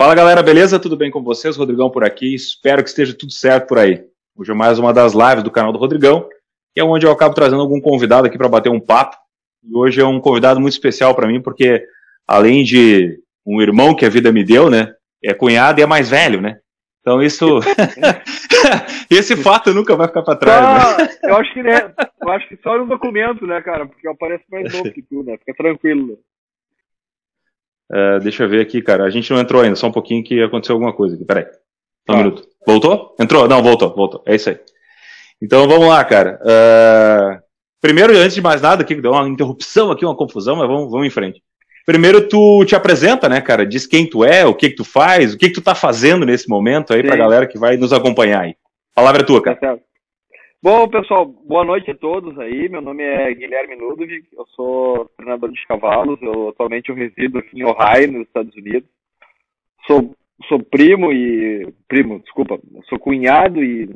Fala galera, beleza? Tudo bem com vocês? Rodrigão por aqui. Espero que esteja tudo certo por aí. Hoje é mais uma das lives do canal do Rodrigão, que é onde eu acabo trazendo algum convidado aqui para bater um papo. E hoje é um convidado muito especial para mim, porque além de um irmão que a vida me deu, né? É cunhado e é mais velho, né? Então isso, esse fato nunca vai ficar para trás. Só, né? eu acho que né, eu acho que só no documento, né, cara? Porque eu mais novo que tu, né? Fica tranquilo. Uh, deixa eu ver aqui, cara. A gente não entrou ainda, só um pouquinho que aconteceu alguma coisa aqui. Peraí. Um ah. minuto. Voltou? Entrou? Não, voltou, voltou. É isso aí. Então vamos lá, cara. Uh, primeiro, antes de mais nada, aqui deu uma interrupção aqui, uma confusão, mas vamos, vamos em frente. Primeiro, tu te apresenta, né, cara? Diz quem tu é, o que que tu faz, o que que tu tá fazendo nesse momento aí Sim. pra galera que vai nos acompanhar aí. A palavra é tua, cara. Tá Bom, pessoal, boa noite a todos aí. Meu nome é Guilherme Ludwig, eu sou treinador de cavalos. Eu, atualmente eu resido aqui em Ohio, nos Estados Unidos. Sou, sou primo e. Primo, desculpa, sou cunhado e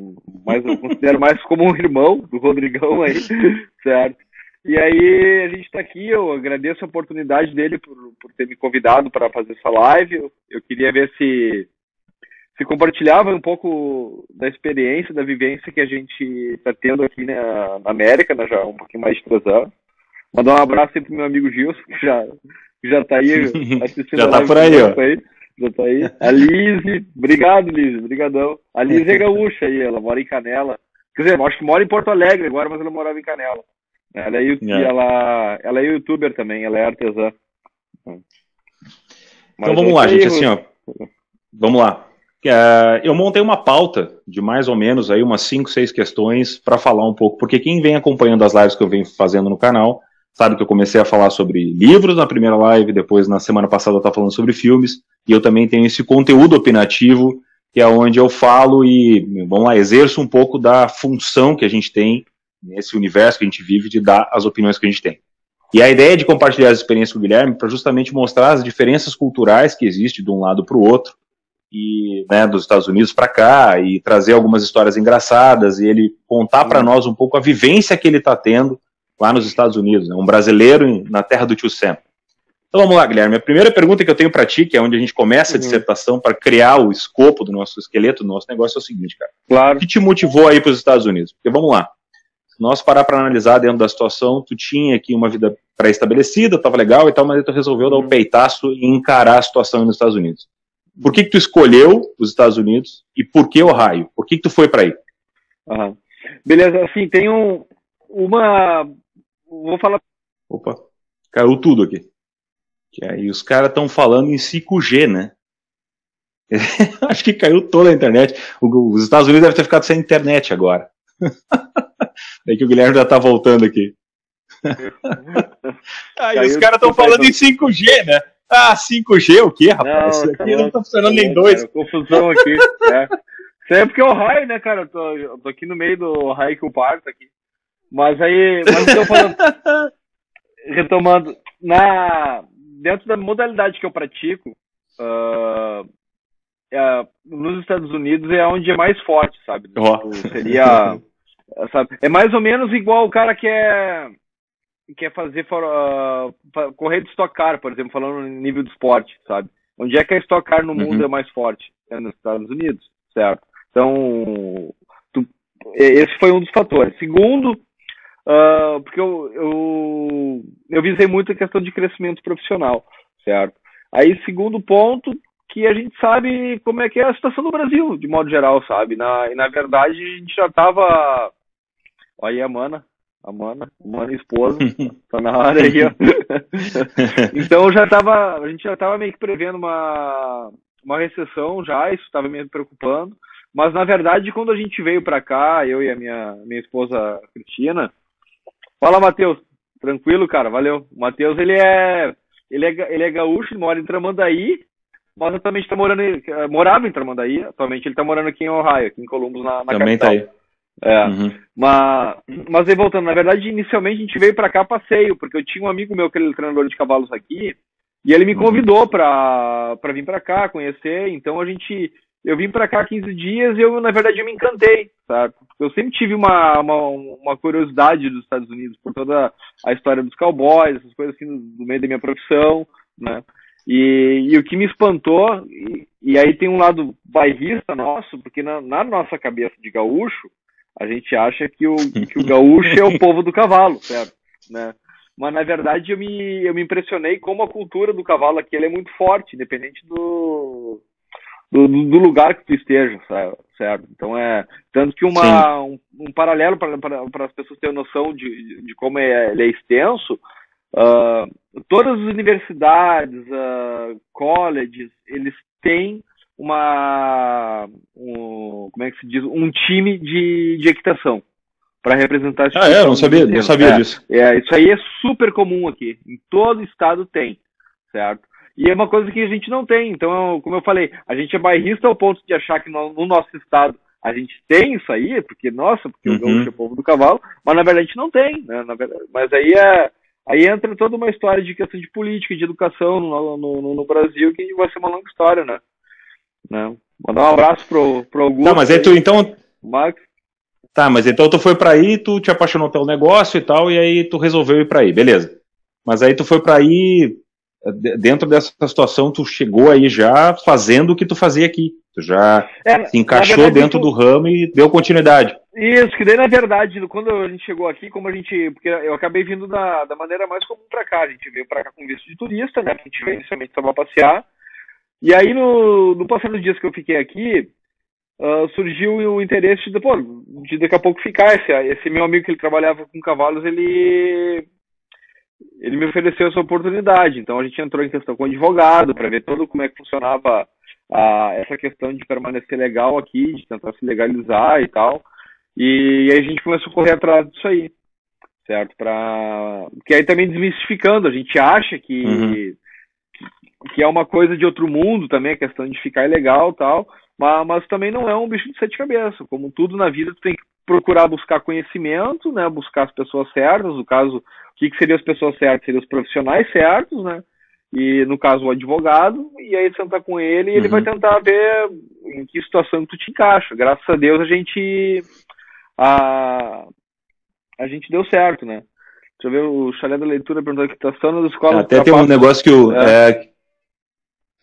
mas eu considero mais como um irmão do Rodrigão aí, certo? E aí a gente está aqui, eu agradeço a oportunidade dele por, por ter me convidado para fazer essa live. Eu, eu queria ver se se compartilhava um pouco da experiência, da vivência que a gente está tendo aqui na, América, né, já há um pouquinho mais de três anos. Mandar um abraço sempre pro meu amigo Gilson, que já, já tá aí assistindo já tá por aí, ó. Aí, já tá aí. A Lise, obrigado, Lise, brigadão. A Lise é gaúcha aí, ela mora em Canela. Quer dizer, acho que mora em Porto Alegre agora, mas ela morava em Canela. Ela é, é. Ela, ela é youtuber também, ela é artesã. Mas então vamos lá, gente, assim, ó. Vamos lá. Uh, eu montei uma pauta de mais ou menos aí umas 5, 6 questões para falar um pouco, porque quem vem acompanhando as lives que eu venho fazendo no canal, sabe que eu comecei a falar sobre livros na primeira live, depois na semana passada eu estava falando sobre filmes, e eu também tenho esse conteúdo opinativo, que é onde eu falo e, vamos lá, exerço um pouco da função que a gente tem nesse universo que a gente vive de dar as opiniões que a gente tem. E a ideia de compartilhar as experiências com o Guilherme para justamente mostrar as diferenças culturais que existem de um lado para o outro, e né, dos Estados Unidos para cá e trazer algumas histórias engraçadas e ele contar para nós um pouco a vivência que ele está tendo lá nos Estados Unidos, né, um brasileiro na terra do tio Sam. Então vamos lá, Guilherme. A primeira pergunta que eu tenho para ti, que é onde a gente começa a uhum. dissertação para criar o escopo do nosso esqueleto do nosso negócio, é o seguinte, cara. Claro. O que te motivou aí para os Estados Unidos? Porque vamos lá. Se nós parar para analisar dentro da situação, tu tinha aqui uma vida pré-estabelecida, estava legal e tal, mas tu resolveu dar o um uhum. peitaço e encarar a situação nos Estados Unidos. Por que, que tu escolheu os Estados Unidos e por que Ohio? Por que, que tu foi para aí? Uhum. Beleza, assim, tem um, uma. Vou falar. Opa, caiu tudo aqui. Que aí os caras estão falando em 5G, né? Acho que caiu toda a internet. Os Estados Unidos devem ter ficado sem internet agora. é que o Guilherme já tá voltando aqui. aí os caras estão falando em 5G, né? Ah, 5G o quê, rapaz? Não, Isso aqui não tá funcionando nem dois. Confusão aqui. é. Isso é porque é o raio, né, cara? Eu tô, eu tô aqui no meio do raio que o parto aqui. Mas aí, mas eu tô falando, retomando, na, dentro da modalidade que eu pratico, uh, é, nos Estados Unidos é onde é mais forte, sabe? Oh. Seria, sabe? É mais ou menos igual o cara que é quer fazer uh, correr de Stock Car, por exemplo, falando no nível do esporte, sabe? Onde é que a Stock Car no mundo uhum. é mais forte? É nos Estados Unidos, certo? Então, tu, esse foi um dos fatores. Segundo, uh, porque eu, eu, eu visei muito a questão de crescimento profissional, certo? Aí, segundo ponto, que a gente sabe como é que é a situação do Brasil, de modo geral, sabe? Na, e na verdade, a gente já estava. Olha aí a mana, a mana, mana esposa, tá na área aí, ó. então já tava, a gente já tava meio que prevendo uma, uma recessão já, isso estava me preocupando. Mas na verdade, quando a gente veio para cá, eu e a minha, minha esposa Cristina, fala Matheus, tranquilo, cara, valeu. O Matheus, ele é, ele é, ele é gaúcho, ele mora em Tramandaí, mas atualmente tá morando, morava em Tramandaí, atualmente ele tá morando aqui em Ohio, aqui em Columbus, na, na Também capital. tá aí. É. Uhum. Mas, mas aí voltando, na verdade, inicialmente a gente veio para cá a passeio, porque eu tinha um amigo meu que ele é treinador de cavalos aqui, e ele me uhum. convidou uhum. para vir para cá, conhecer. Então a gente. Eu vim para cá 15 dias e eu, na verdade, eu me encantei, sabe? Eu sempre tive uma, uma, uma, curiosidade dos Estados Unidos por toda a história dos cowboys, essas coisas assim, no, no meio da minha profissão, né? E, e, o que me espantou, e, e aí tem um lado bairrista nosso, porque na, na, nossa cabeça de gaúcho, a gente acha que o, que o gaúcho é o povo do cavalo, certo? Né? Mas na verdade eu me, eu me impressionei como a cultura do cavalo aqui é muito forte, independente do, do, do, lugar que tu esteja, certo? Então é tanto que uma, um, um, paralelo para as pessoas terem noção de, de como é, ele é extenso, uh, todas as universidades, uh, colleges, eles têm uma um, como é que se diz? Um time de, de equitação para representar ah é? Não sabia não sabia é, disso. é isso aí é super comum aqui. Em todo estado tem certo? E é uma coisa que a gente não tem. Então como eu falei a gente é bairrista ao ponto de achar que no, no nosso estado a gente tem isso aí porque nossa porque uhum. o gaúcho é o povo do cavalo mas na verdade a gente não tem né? Verdade, mas aí é Aí entra toda uma história de questão de política, de educação no, no, no Brasil, que vai ser uma longa história, né? Né? Mandar um abraço pro, pro Augusto. Tá, mas aí tu, então... Max. Tá, mas então tu foi para aí, tu te apaixonou pelo negócio e tal, e aí tu resolveu ir para aí, beleza. Mas aí tu foi para aí, dentro dessa situação, tu chegou aí já fazendo o que tu fazia aqui. Tu já é, se encaixou verdade, dentro tu... do ramo e deu continuidade. Isso, que daí na verdade, quando a gente chegou aqui, como a gente. Porque eu acabei vindo da, da maneira mais comum para cá. A gente veio para cá com visto de turista, né? A gente veio inicialmente só pra passear. E aí, no, no passar dos dias que eu fiquei aqui, uh, surgiu o interesse de, pô, de daqui a pouco ficar. Esse, esse meu amigo que ele trabalhava com cavalos, ele ele me ofereceu essa oportunidade. Então a gente entrou em questão com o advogado para ver todo como é que funcionava a, essa questão de permanecer legal aqui, de tentar se legalizar e tal. E, e aí a gente começou a correr atrás disso aí, certo? Pra... Que aí também desmistificando, a gente acha que, uhum. Que, é uma coisa de outro mundo também, a questão de ficar legal e tal, mas, mas também não é um bicho de sete cabeças. Como tudo na vida, tu tem que procurar buscar conhecimento, né? Buscar as pessoas certas, no caso, o que, que seriam as pessoas certas? Seriam os profissionais certos, né? e no caso o advogado, e aí sentar com ele e ele vai uhum. tentar ver em que situação tu te encaixa. Graças a Deus a gente a, a gente deu certo, né? Deixa eu ver, o chalé da leitura perguntou que está nas escolas. Até tem um negócio que o. É.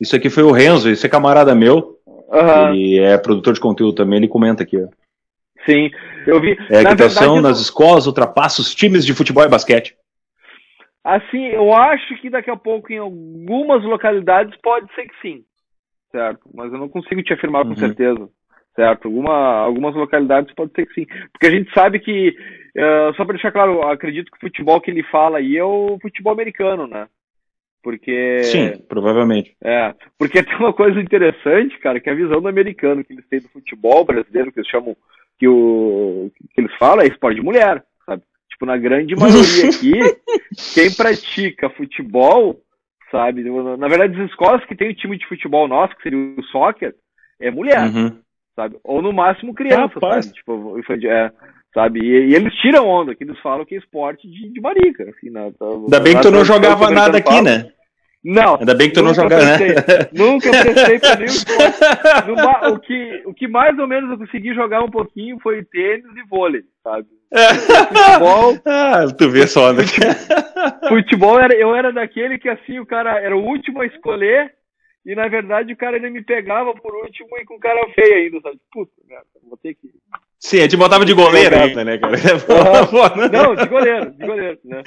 Isso aqui foi o Renzo, esse é camarada meu. Uhum. E é produtor de conteúdo também, ele comenta aqui, ó. Sim, eu vi. É, equitação verdade, nas escolas ultrapassa os times de futebol e basquete. Assim, eu acho que daqui a pouco em algumas localidades pode ser que sim, certo? Mas eu não consigo te afirmar com uhum. certeza, certo? Alguma, algumas localidades pode ser que sim, porque a gente sabe que, uh, só para deixar claro, acredito que o futebol que ele fala aí é o futebol americano, né? Porque. Sim, provavelmente. É, porque tem uma coisa interessante, cara, que é a visão do americano que eles têm do futebol brasileiro, que eles chamam, que, o, que eles falam é esporte de mulher tipo, na grande maioria aqui, quem pratica futebol, sabe? Na verdade, as escolas que tem o time de futebol nosso, que seria o soccer, é mulher, uhum. sabe? Ou no máximo criança, Rapaz. sabe? Tipo, é, sabe? E, e, eles tiram onda, que eles falam que é esporte de, de marica, assim, na, Ainda bem que tu não jogava nada aqui, né? Não. Ainda bem que tu não joga, né? Nunca prestei pra nenhum esporte. o, que, o que mais ou menos eu consegui jogar um pouquinho foi tênis e vôlei, sabe? Futebol. ah, tu vê só, né? Futebol, era, eu era daquele que assim, o cara era o último a escolher e na verdade o cara ainda me pegava por último e com cara feio ainda, sabe? Puta merda, vou ter que. Sim, a gente botava de goleiro ainda, né, cara? Uhum. Não, de goleiro, de goleiro, né?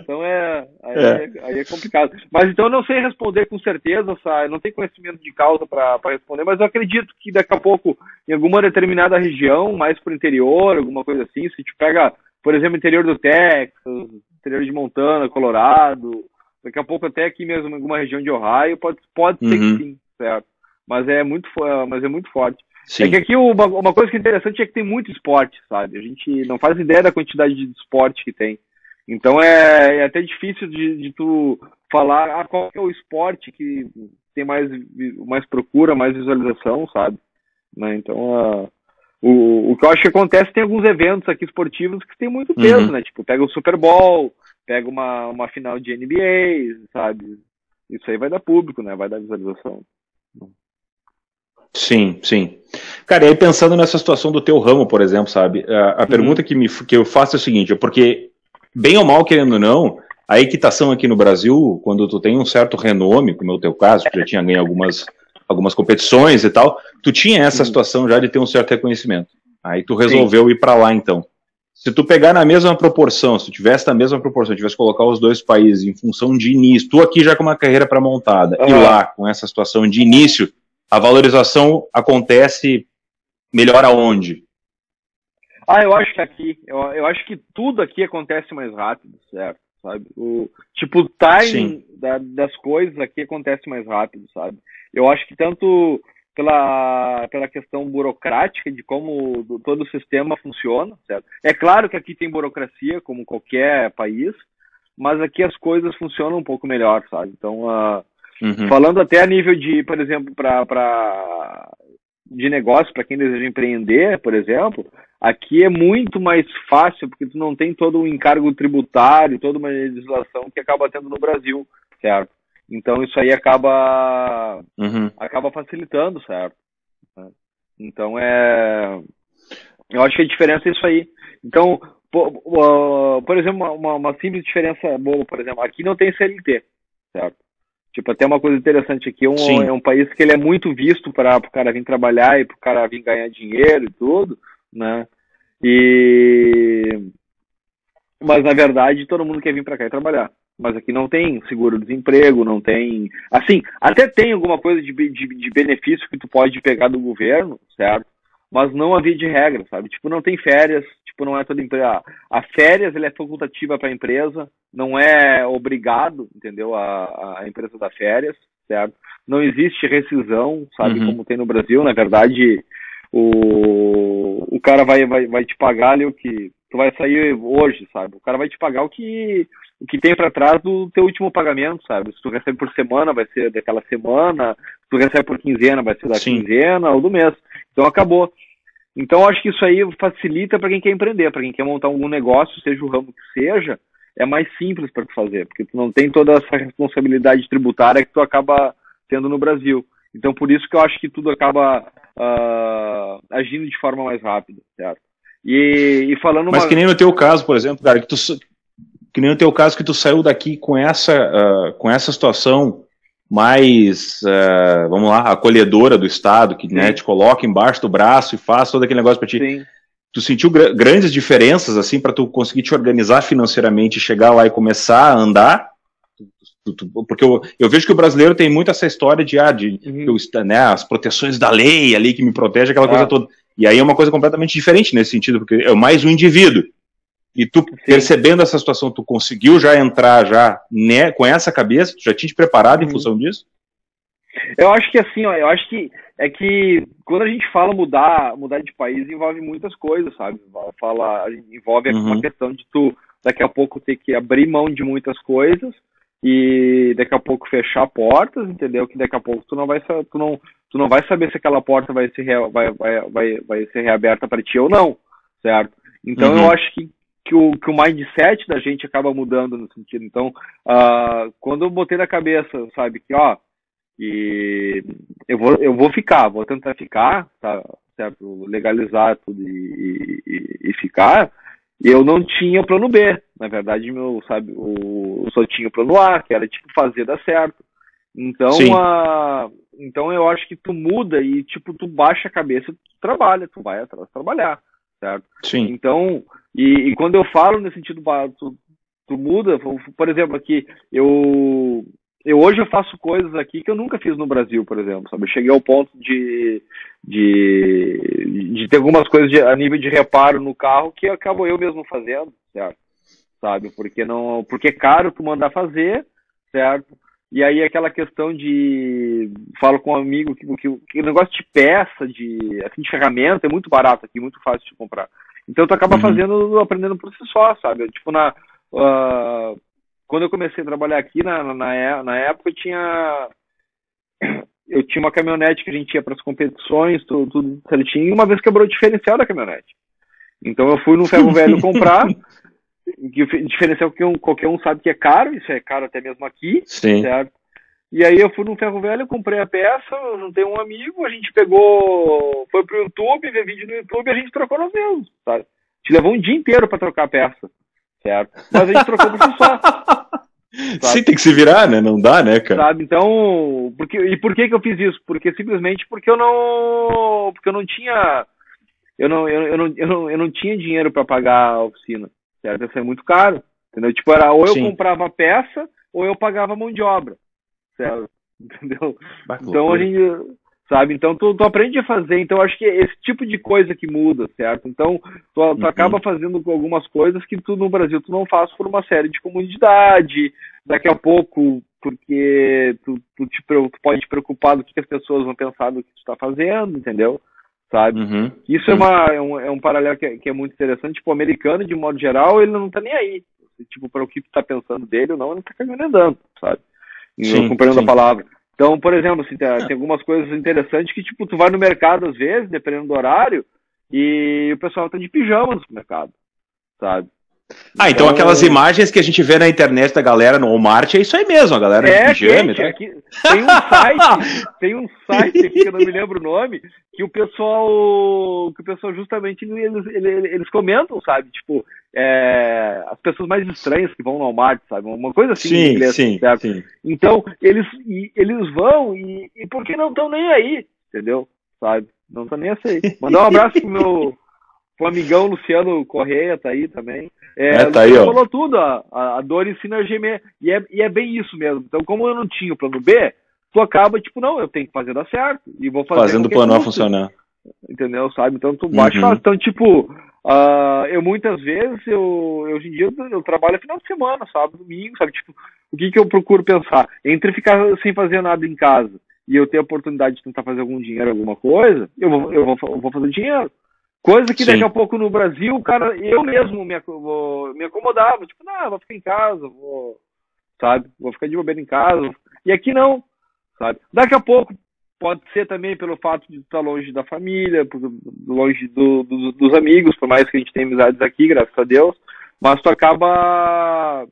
Então é aí, é. é. aí, é. complicado. Mas então eu não sei responder com certeza, sabe? não tenho conhecimento de causa para responder, mas eu acredito que daqui a pouco, em alguma determinada região, mais pro interior, alguma coisa assim, se te pega, por exemplo, interior do Texas, interior de Montana, Colorado, daqui a pouco até aqui mesmo, em alguma região de Ohio, pode, pode uhum. ser que uhum. sim, certo? Mas é muito, mas é muito forte. Sim. É que aqui uma, uma coisa que é interessante é que tem muito esporte, sabe? A gente não faz ideia da quantidade de esporte que tem. Então é, é até difícil de, de, tu falar ah, qual é o esporte que tem mais, mais procura, mais visualização, sabe? Né? Então uh, o, o que eu acho que acontece tem alguns eventos aqui esportivos que tem muito peso, uhum. né? Tipo, pega o Super Bowl, pega uma, uma final de NBA, sabe? Isso aí vai dar público, né? Vai dar visualização. Sim, sim. Cara, e aí pensando nessa situação do teu ramo, por exemplo, sabe? A, a uhum. pergunta que, me, que eu faço é o seguinte, é porque, bem ou mal, querendo ou não, a equitação aqui no Brasil, quando tu tem um certo renome, como é o teu caso, que já tinha ganho algumas, algumas competições e tal, tu tinha essa situação já de ter um certo reconhecimento. Aí tu resolveu Sim. ir para lá então. Se tu pegar na mesma proporção, se tu tivesse na mesma proporção, tivesse colocar os dois países em função de início, tu aqui já com uma carreira para montada uhum. e lá com essa situação de início, a valorização acontece melhor aonde? Ah, eu acho que aqui, eu, eu acho que tudo aqui acontece mais rápido, certo? Sabe? O, tipo, o timing da, das coisas aqui acontece mais rápido, sabe? Eu acho que tanto pela, pela questão burocrática de como do, todo o sistema funciona, certo? É claro que aqui tem burocracia, como qualquer país, mas aqui as coisas funcionam um pouco melhor, sabe? Então, uh, uhum. falando até a nível de, por exemplo, para de negócio para quem deseja empreender, por exemplo, aqui é muito mais fácil porque tu não tem todo um encargo tributário, toda uma legislação que acaba tendo no Brasil, certo? Então isso aí acaba uhum. acaba facilitando, certo? Então é eu acho que a diferença é isso aí. Então, por, por exemplo, uma, uma simples diferença boa, por exemplo, aqui não tem CLT, certo? Tipo, até uma coisa interessante aqui, é um, é um país que ele é muito visto para o cara vir trabalhar e para o cara vir ganhar dinheiro e tudo, né? E... Mas, na verdade, todo mundo quer vir para cá e trabalhar. Mas aqui não tem seguro-desemprego, não tem... Assim, até tem alguma coisa de, de, de benefício que tu pode pegar do governo, certo? Mas não havia de regra, sabe? Tipo, não tem férias, tipo, não é toda empresa. A férias ele é facultativa para a empresa, não é obrigado, entendeu? A, a empresa da férias, certo? Não existe rescisão, sabe? Uhum. Como tem no Brasil, na verdade, o, o cara vai, vai, vai te pagar ali o que tu vai sair hoje, sabe? O cara vai te pagar o que o que tem para trás do teu último pagamento, sabe? Se tu recebe por semana, vai ser daquela semana, se tu recebe por quinzena, vai ser da Sim. quinzena ou do mês. Então acabou. Então, acho que isso aí facilita para quem quer empreender, para quem quer montar algum negócio, seja o ramo que seja, é mais simples para tu fazer, porque tu não tem toda essa responsabilidade tributária que tu acaba tendo no Brasil. Então, por isso que eu acho que tudo acaba uh, agindo de forma mais rápida, certo? E, e falando Mas uma... que nem no teu caso, por exemplo, cara, que, tu, que nem no teu caso que tu saiu daqui com essa, uh, com essa situação mais, uh, vamos lá, acolhedora do Estado, que né, te coloca embaixo do braço e faz todo aquele negócio para ti. Sim. Tu sentiu gr grandes diferenças, assim, para tu conseguir te organizar financeiramente, chegar lá e começar a andar? Porque eu, eu vejo que o brasileiro tem muito essa história de, ah, de uhum. eu, né, as proteções da lei ali que me protege, aquela ah. coisa toda. E aí é uma coisa completamente diferente nesse sentido, porque é mais um indivíduo. E tu, Sim. percebendo essa situação, tu conseguiu já entrar já né, com essa cabeça? Tu já tinha te preparado em uhum. função disso? Eu acho que assim, ó, eu acho que é que quando a gente fala mudar, mudar de país envolve muitas coisas, sabe? Fala, envolve uhum. uma questão de tu daqui a pouco ter que abrir mão de muitas coisas e daqui a pouco fechar portas, entendeu? Que daqui a pouco tu não vai tu não, tu não vai saber se aquela porta vai ser vai, vai, vai, vai ser reaberta para ti ou não, certo? Então uhum. eu acho que que o, que o mindset da gente acaba mudando no sentido. Então, uh, quando eu botei na cabeça, sabe, que ó, e eu vou, eu vou ficar, vou tentar ficar, tá, certo? Legalizar tudo e, e, e ficar. Eu não tinha plano B, na verdade, meu, sabe, o, eu só tinha plano A, que era tipo fazer dar certo. Então, uh, então eu acho que tu muda e tipo tu baixa a cabeça, tu trabalha, tu vai atrás trabalhar certo? Sim. Então, e, e quando eu falo nesse sentido, tu, tu muda, por exemplo, aqui, eu, eu hoje eu faço coisas aqui que eu nunca fiz no Brasil, por exemplo, sabe? Eu cheguei ao ponto de, de, de ter algumas coisas de, a nível de reparo no carro que acabo eu mesmo fazendo, certo? Sabe? Porque não, porque é caro tu mandar fazer, certo? E aí aquela questão de. Falo com um amigo que, que, que o negócio de peça, de, assim, de ferramenta, é muito barato aqui, muito fácil de comprar. Então tu acaba uhum. fazendo, aprendendo por si só, sabe? Tipo, na. Uh, quando eu comecei a trabalhar aqui, na, na, é, na época eu tinha. Eu tinha uma caminhonete que a gente ia para as competições, tudo, tudo certinho, e uma vez quebrou o diferencial da caminhonete. Então eu fui no ferro velho comprar, que diferencial que um, qualquer um sabe que é caro, isso é caro até mesmo aqui, Sim. certo? E aí eu fui no ferro velho, comprei a peça, juntei um amigo, a gente pegou, foi pro YouTube, vê vídeo no YouTube, a gente trocou nos mesmos, sabe? Te levou um dia inteiro para trocar a peça, certo? Mas a gente trocou por si só. Sabe? Sim, tem que se virar, né? Não dá, né, cara? Sabe? Então, porque, e por que que eu fiz isso? Porque simplesmente porque eu não, porque eu não tinha, eu não, eu, eu não, eu não, eu não tinha dinheiro para pagar a oficina, certo? Isso é muito caro, entendeu? Tipo, era ou eu Sim. comprava peça ou eu pagava mão de obra, certo? Entendeu? então, hoje sabe? Então tu, tu aprende a fazer. Então acho que é esse tipo de coisa que muda, certo? Então tu, tu uhum. acaba fazendo algumas coisas que tu no Brasil tu não faz por uma série de comunidade. Daqui a pouco porque tu, tu, te, tu pode te preocupar do que, que as pessoas vão pensar do que tu está fazendo, entendeu? Sabe? Uhum. Isso é, uma, é, um, é um paralelo que é, que é muito interessante. Tipo, o americano, de modo geral, ele não tá nem aí. Tipo, para o que tu tá pensando dele ou não, ele não tá cagando andando, sabe? Sim, compreendo sim. a palavra. Então, por exemplo, assim, tem, tem, algumas coisas interessantes que, tipo, tu vai no mercado às vezes, dependendo do horário, e o pessoal tá de pijama no mercado, sabe? Ah, então, então, aquelas imagens que a gente vê na internet da galera no Walmart é isso aí mesmo, a galera é, de pijama. Gente, aqui, tem um site, tem um site aqui que eu não me lembro o nome, que o pessoal, que o pessoal justamente eles, eles, eles comentam, sabe? Tipo, é, as pessoas mais estranhas que vão no Walmart, sabe? Uma coisa assim sim, inglês, sim, certo? Sim. Então, eles, eles vão e, e porque não estão nem aí, entendeu? Sabe? Não estão nem assim. Mandar um abraço pro meu amigão Luciano Correia tá aí também. É, é tá aí, ó. falou tudo, a, a, dor ensina a gemer. E é, e é bem isso mesmo. Então, como eu não tinha o plano B, tu acaba, tipo, não, eu tenho que fazer dar certo. E vou fazer Fazendo o plano A funcionar. Entendeu? Sabe? Então tu baixa uhum. Então, tipo, uh, eu muitas vezes, eu, eu, hoje em dia, eu, eu trabalho final de semana, sábado, domingo, sabe? Tipo, o que, que eu procuro pensar? Entre ficar sem fazer nada em casa e eu ter a oportunidade de tentar fazer algum dinheiro, alguma coisa, eu vou, eu vou, eu vou fazer dinheiro. Coisa que Sim. daqui a pouco no Brasil, cara, eu mesmo me, vou, me acomodava. Tipo, não, vou ficar em casa, vou, sabe? Vou ficar de bobeira em casa. E aqui não, sabe? Daqui a pouco pode ser também pelo fato de estar longe da família, longe do, do, dos amigos, por mais que a gente tenha amizades aqui, graças a Deus. Mas tu acaba.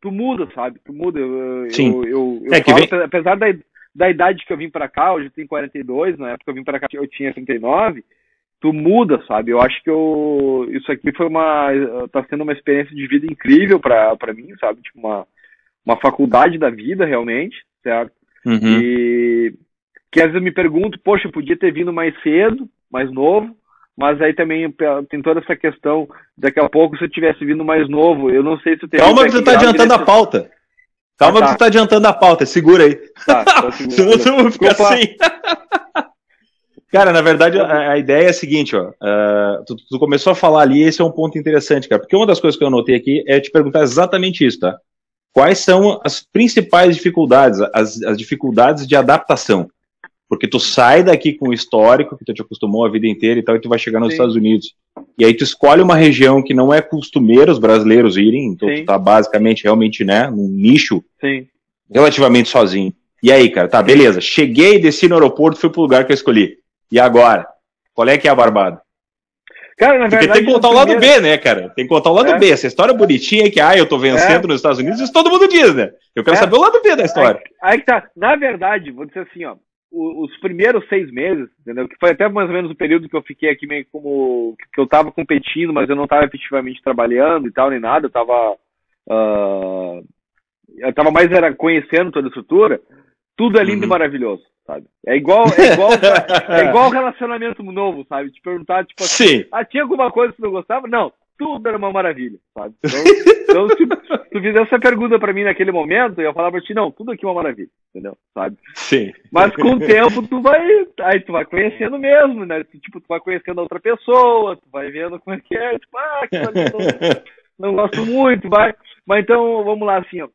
Tu muda, sabe? Tu muda. Eu, Sim. Eu, eu, eu é falo, vem... apesar da, da idade que eu vim para cá, hoje eu tenho 42, na época que eu vim para cá eu tinha 39 tu muda, sabe? Eu acho que eu, isso aqui foi uma, tá sendo uma experiência de vida incrível para mim, sabe? Tipo uma, uma faculdade da vida realmente, certo? Uhum. E que às vezes eu me pergunto, poxa, eu podia ter vindo mais cedo, mais novo, mas aí também tem toda essa questão, daqui a pouco se eu tivesse vindo mais novo, eu não sei se eu teria... Calma que você tá adiantando a pauta. Calma ah, tá. que você tá adiantando a pauta, segura aí. Tá, tá segura. Senão tu fica assim. Cara, na verdade, a, a, ideia é a seguinte, ó. Uh, tu, tu, começou a falar ali, esse é um ponto interessante, cara. Porque uma das coisas que eu anotei aqui é te perguntar exatamente isso, tá? Quais são as principais dificuldades, as, as dificuldades de adaptação? Porque tu sai daqui com o histórico que tu te acostumou a vida inteira e tal, e tu vai chegar nos Sim. Estados Unidos. E aí tu escolhe uma região que não é costumeiro os brasileiros irem, então Sim. tu tá basicamente, realmente, né, num nicho Sim. relativamente sozinho. E aí, cara, tá, beleza. Cheguei, desci no aeroporto, fui pro lugar que eu escolhi. E agora? Qual é que é a barbada? Cara, na verdade. Porque tem que contar o lado primeiro... B, né, cara? Tem que contar o lado é. B. Essa história bonitinha que, ah, eu tô vencendo é. nos Estados Unidos, isso todo mundo diz, né? Eu quero é. saber o lado B da história. Aí, aí que tá. Na verdade, vou dizer assim, ó. Os primeiros seis meses, entendeu? Que foi até mais ou menos o período que eu fiquei aqui meio como. que eu tava competindo, mas eu não tava efetivamente trabalhando e tal, nem nada. Eu tava. Uh, eu tava mais era conhecendo toda a estrutura. Tudo é lindo uhum. e maravilhoso sabe? É igual, é igual, é igual relacionamento novo, sabe? Te perguntar, tipo assim, Sim. ah, tinha alguma coisa que você não gostava? Não, tudo era uma maravilha, sabe? Então, então se tu fizesse essa pergunta pra mim naquele momento, eu falava pra ti, não, tudo aqui é uma maravilha, entendeu? Sabe? Sim. Mas com o tempo tu vai, aí tu vai conhecendo mesmo, né? Tipo, tu vai conhecendo a outra pessoa, tu vai vendo como é que é, tipo, ah, que não, não gosto muito, vai. Mas então, vamos lá, assim, ó.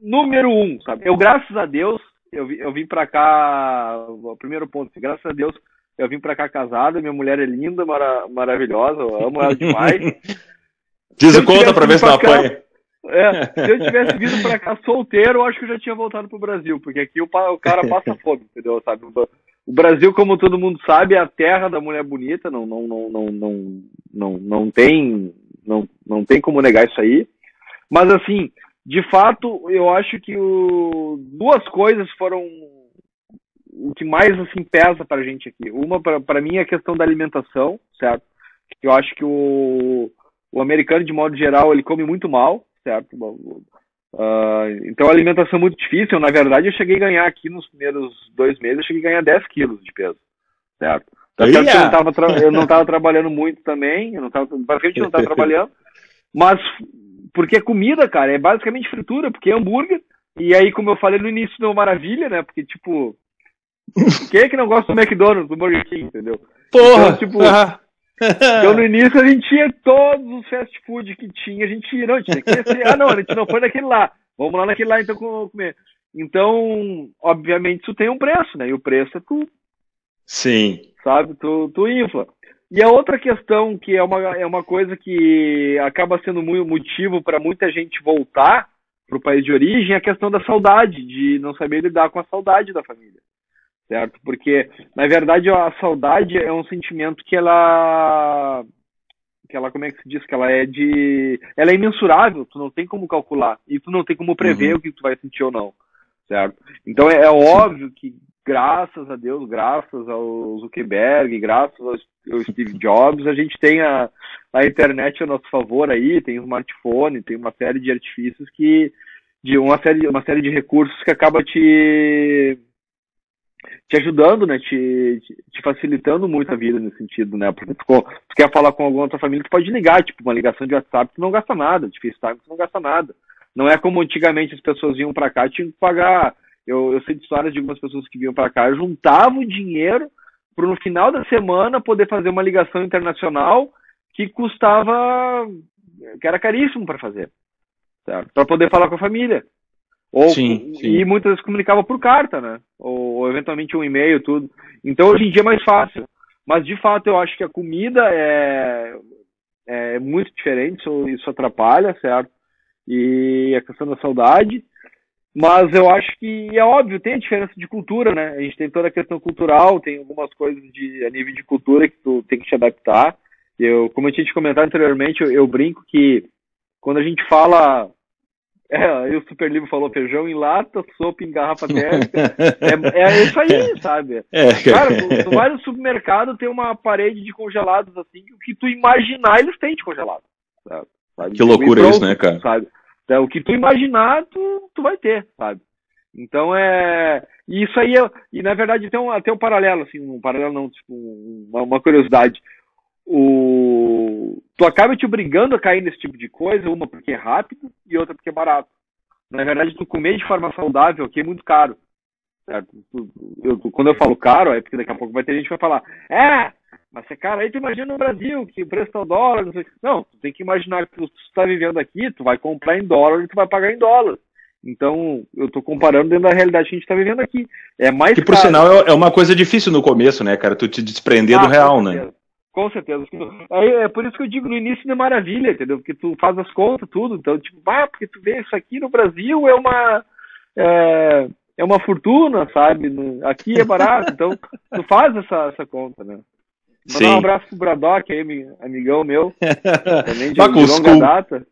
Número um, sabe? Eu, graças a Deus, eu, eu vim pra cá, o primeiro ponto, assim, graças a Deus, eu vim pra cá casado, minha mulher é linda, mara, maravilhosa, eu amo ela demais. Diz o conta pra ver se ela apanha. É, se eu tivesse vindo pra cá solteiro, eu acho que eu já tinha voltado pro Brasil, porque aqui o, o cara passa fome, entendeu? Sabe? O Brasil, como todo mundo sabe, é a terra da mulher bonita, não, não, não, não, não, não, não tem, não, não tem como negar isso aí. Mas assim, de fato, eu acho que o, duas coisas foram o que mais assim pesa para a gente aqui. Uma para mim é a questão da alimentação, certo? Eu acho que o, o americano de modo geral ele come muito mal, certo? Uh, então a alimentação é muito difícil. Na verdade, eu cheguei a ganhar aqui nos primeiros dois meses, eu cheguei a ganhar 10 quilos de peso. Certo? Tá eu não tava, eu não estava trabalhando muito também, eu não tava, basicamente não estava trabalhando, mas porque é comida, cara, é basicamente fritura, porque é hambúrguer, e aí, como eu falei no início, não é maravilha, né? Porque, tipo, quem é que não gosta do McDonald's, do Burger King, entendeu? Porra! Então, tipo, então no início a gente tinha todos os fast food que tinha, a gente ia, não, tinha que ser, ah não, a gente não foi naquele lá, vamos lá naquele lá então comer. Então, obviamente isso tem um preço, né? E o preço é tu. Sim. Sabe, tu, tu infla. E a outra questão que é uma, é uma coisa que acaba sendo muito motivo para muita gente voltar para o país de origem é a questão da saudade, de não saber lidar com a saudade da família certo? Porque, na verdade, a saudade é um sentimento que ela que ela, como é que se diz, que ela é de, ela é imensurável, tu não tem como calcular, e tu não tem como prever uhum. o que tu vai sentir ou não, certo? Então é, é óbvio que, graças a Deus, graças ao Zuckerberg, graças ao Steve Jobs, a gente tem a, a internet a nosso favor aí, tem o smartphone, tem uma série de artifícios que, de uma série, uma série de recursos que acaba te te ajudando, né? Te, te, facilitando muito a vida nesse sentido, né? Porque tu, tu, quer falar com alguma outra família, tu pode ligar, tipo, uma ligação de WhatsApp, tu não gasta nada, de FaceTime, tu não gasta nada. Não é como antigamente as pessoas vinham para cá, tinham que pagar. Eu, eu sei de histórias de algumas pessoas que vinham para cá, juntavam dinheiro para no final da semana poder fazer uma ligação internacional que custava, que era caríssimo para fazer, para poder falar com a família. Ou, sim, sim. E muitas vezes comunicava por carta, né? Ou, ou, eventualmente um e-mail, tudo. Então hoje em dia é mais fácil. Mas de fato eu acho que a comida é, é muito diferente, isso, isso atrapalha, certo? E a questão da saudade. Mas eu acho que é óbvio, tem a diferença de cultura, né? A gente tem toda a questão cultural, tem algumas coisas de, a nível de cultura que tu tem que te adaptar. Eu, como eu tinha te comentado anteriormente, eu, eu brinco que quando a gente fala é, o Super Livro falou feijão em lata, sopa em garrafa térmica. é, é isso aí, sabe? É. Cara, tu, tu vai no supermercado, tem uma parede de congelados assim, o que tu imaginar, eles têm de congelado. Sabe? Que loucura pronto, isso, né, cara? Sabe? Então, o que tu imaginar, tu, tu vai ter, sabe? Então é. E isso aí, é, e na verdade tem um, até um paralelo, assim, um paralelo não, tipo, uma, uma curiosidade o tu acaba te obrigando a cair nesse tipo de coisa, uma porque é rápido e outra porque é barato. Na verdade, tu comer de forma saudável aqui é muito caro. Eu, quando eu falo caro, é porque daqui a pouco vai ter gente que vai falar, é, mas se é caro, aí tu imagina no Brasil, que o preço tá dólar, não sei. Não, tu tem que imaginar que tu está vivendo aqui, tu vai comprar em dólar e tu vai pagar em dólar. Então, eu estou comparando dentro da realidade que a gente está vivendo aqui. É mais Que, por caro. sinal, é, é uma coisa difícil no começo, né, cara? Tu te desprender ah, do real, né? Com certeza. É, é por isso que eu digo no início não é maravilha, entendeu? Porque tu faz as contas, tudo. Então, tipo, ah, porque tu vê isso aqui no Brasil é uma. É, é uma fortuna, sabe? Aqui é barato, então tu faz essa, essa conta, né? Mandar um abraço pro Bradock aí, amigão meu. Também de, de longa com, data.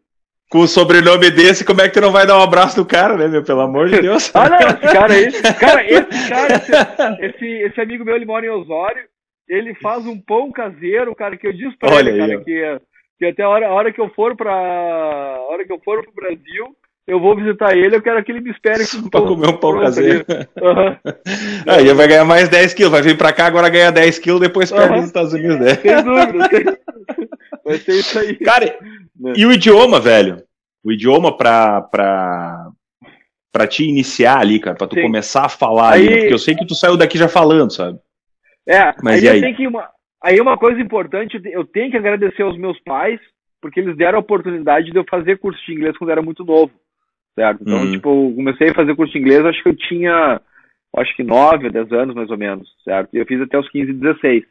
Com o sobrenome desse, como é que tu não vai dar um abraço no cara, né, meu? Pelo amor de Deus. ah, não, esse cara aí. Cara, esse cara, esse, esse, esse amigo meu, ele mora em Osório ele faz um pão caseiro, cara, que eu disse pra Olha ele, cara, que, que até a hora, a hora que eu for pra. A hora que eu for pro Brasil, eu vou visitar ele, eu quero que ele me espere pra comer um pão caseiro. Uhum. Aí vai ganhar mais 10 quilos, vai vir pra cá, agora ganha 10 quilos, depois perde uhum. nos Estados Unidos, né? Sem dúvida, sem... vai ser isso aí. Cara, né? e o idioma, velho? O idioma pra, pra, pra te iniciar ali, cara, pra tu Sim. começar a falar aí, ali, porque eu sei que tu saiu daqui já falando, sabe? É, mas aí, aí? que uma, aí uma coisa importante, eu tenho que agradecer aos meus pais, porque eles deram a oportunidade de eu fazer curso de inglês quando eu era muito novo, certo? Então, uhum. tipo, eu comecei a fazer curso de inglês, acho que eu tinha, acho que 9 10 anos mais ou menos, certo? E eu fiz até os 15, 16.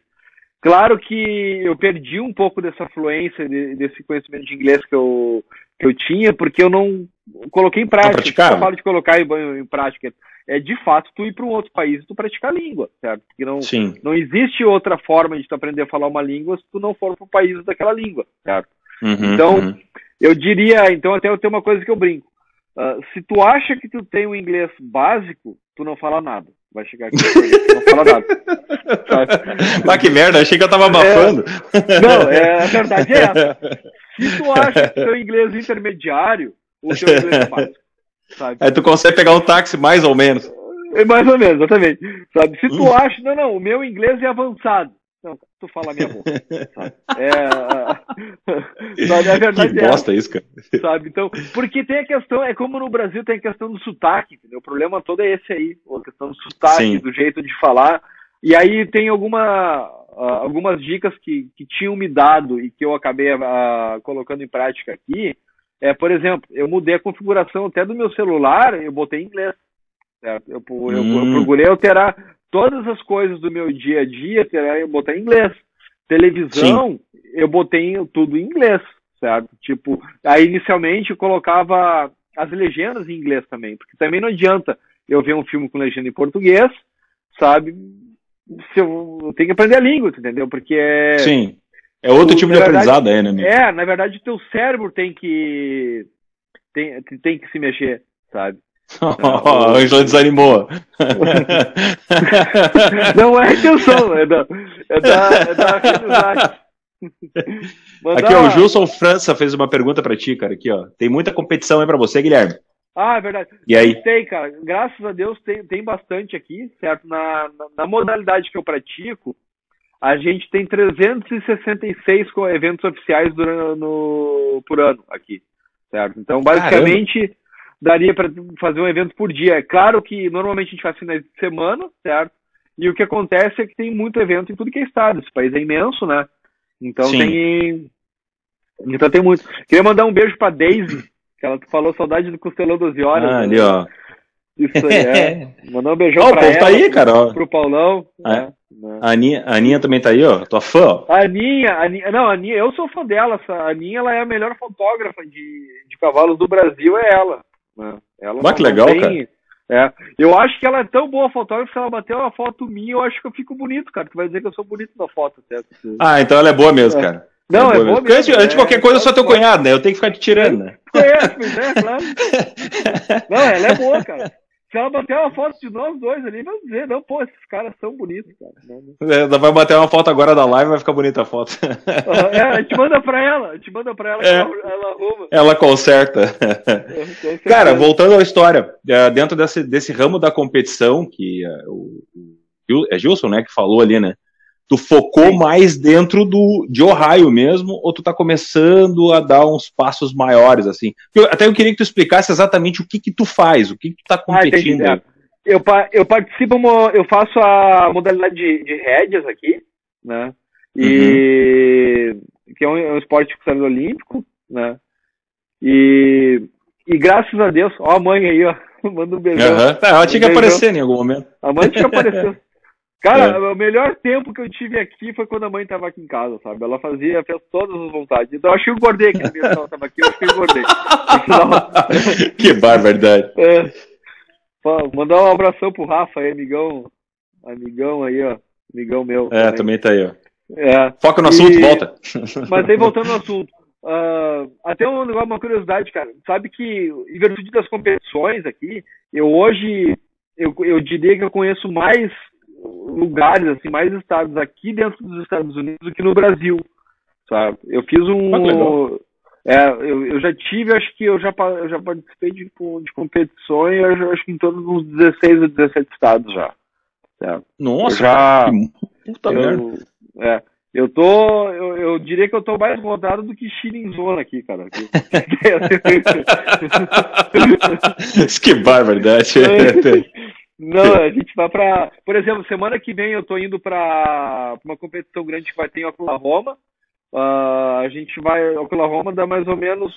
Claro que eu perdi um pouco dessa fluência, de, desse conhecimento de inglês que eu, que eu tinha, porque eu não coloquei em prática. Eu falo de colocar em, em prática é de fato tu ir para um outro país e tu praticar a língua, certo? Porque não, Sim. não existe outra forma de tu aprender a falar uma língua se tu não for para o país daquela língua, certo? Uhum, então, uhum. eu diria, então até eu tenho uma coisa que eu brinco. Uh, se tu acha que tu tem um inglês básico, tu não fala nada. Vai chegar aqui tu não fala nada. Mas que merda, achei que eu tava abafando. É, não, é, a verdade é essa. Se tu acha que teu inglês intermediário, o teu inglês é básico. sabe? Aí tu consegue pegar um táxi mais ou menos. É mais ou menos, exatamente. Sabe? Se tu hum. acha, não, não, o meu inglês é avançado. Não, tu fala minha boca. É, sabe, a verdade que bosta é, isso, cara. Sabe, então, porque tem a questão, é como no Brasil tem a questão do sotaque, entendeu? O problema todo é esse aí, a questão do sotaque, Sim. do jeito de falar. E aí tem alguma, uh, algumas dicas que, que tinham me dado e que eu acabei uh, colocando em prática aqui. É, por exemplo, eu mudei a configuração até do meu celular, eu botei em inglês. Certo? Eu, eu, hum. eu procurei alterar todas as coisas do meu dia a dia, eu botei em inglês. Televisão, Sim. eu botei tudo em inglês, certo? Tipo, aí inicialmente eu colocava as legendas em inglês também, porque também não adianta eu ver um filme com legenda em português, sabe? Se eu, eu tenho que aprender a língua, entendeu? Porque é. Sim. É outro tipo de verdade, aprendizado aí, né, amigo? É, na verdade, o teu cérebro tem que. Tem, tem que se mexer, sabe? Oh, o Ângelo desanimou. Não é intenção, é da, é da, é da Aqui, ó, o Gilson França fez uma pergunta para ti, cara. Aqui, ó. Tem muita competição aí para você, Guilherme. Ah, é verdade. E aí? Tem, cara. Graças a Deus tem, tem bastante aqui, certo? Na, na, na modalidade que eu pratico, a gente tem 366 eventos oficiais durante, no, por ano aqui, certo? Então, basicamente. Caramba daria para fazer um evento por dia. É claro que normalmente a gente faz finais de semana, certo? E o que acontece é que tem muito evento em tudo que é estado. Esse país é imenso, né? Então Sim. tem. Então tem muito. Queria mandar um beijo pra Daisy, que ela falou saudade do Costelão 12 horas. Ah, né? ali, ó. Isso aí, é. Mandar um beijão oh, pra tá ela. tá aí, cara. Pro Paulão. Ah, né? A, Aninha, a Aninha também tá aí, ó. Tua fã, ó. A Aninha, a Aninha, não, a Aninha, eu sou fã dela. A Aninha, ela é a melhor fotógrafa de, de cavalos do Brasil, é ela. Né? Ela ah, que legal, tem... cara. É, eu acho que ela é tão boa fotógrafa, se ela bater uma foto minha, eu acho que eu fico bonito, cara. Tu vai dizer que eu sou bonito na foto, certo? Ah, então ela é boa mesmo, é. cara. Não, é, é boa mesmo. Antes, antes de qualquer coisa, eu sou teu cunhado, né? Eu tenho que ficar te tirando, né? Conhece, né? Claro. Não, ela é boa, cara se ela bater uma foto de nós dois ali, vai dizer, não, pô, esses caras são bonitos, cara. É, vai bater uma foto agora da live vai ficar bonita a foto. é, a gente manda pra ela, a gente manda pra ela é. ela, ela arruma. Ela conserta. É, cara, voltando à história, é, dentro desse, desse ramo da competição, que o, o, é Gilson, né, que falou ali, né? Tu focou Sim. mais dentro do de Ohio mesmo, ou tu tá começando a dar uns passos maiores, assim? Eu, até eu queria que tu explicasse exatamente o que que tu faz, o que que tu tá ah, competindo. Ah, eu, eu participo, eu faço a modalidade de, de rédeas aqui, né? E uhum. que é um, é um esporte olímpico, né? E, e graças a Deus, ó a mãe aí, ó, manda um beijão. Uhum. Tá, ela tinha um que aparecer em algum momento. A mãe tinha que aparecer. Cara, é. o melhor tempo que eu tive aqui foi quando a mãe tava aqui em casa, sabe? Ela fazia, fez todas as vontades. Então eu acho que eu engordei aquele mês que ela tava aqui, eu acho que eu engordei. que barbaridade. É. mandar um abração pro Rafa aí, amigão. Amigão aí, ó. Amigão meu. É, também, também tá aí, ó. É. Foca no assunto, e... volta. Mas aí voltando no assunto. Uh, até um, uma curiosidade, cara. Sabe que, em virtude das competições aqui, eu hoje, eu, eu diria que eu conheço mais lugares, assim, mais estados aqui dentro dos Estados Unidos do que no Brasil, sabe? Eu fiz um... é, eu, eu já tive, acho que eu já, eu já participei de, de competições, acho que em todos uns 16 ou 17 estados já. Nossa, eu já, puta eu, É, eu tô, eu, eu, diria que eu tô mais rodado do que Chile em zona aqui, cara. que barbaridade. Não, a gente vai para, por exemplo, semana que vem eu tô indo para uma competição grande que vai ter em Oklahoma. Uh, a gente vai, Oklahoma dá mais ou menos,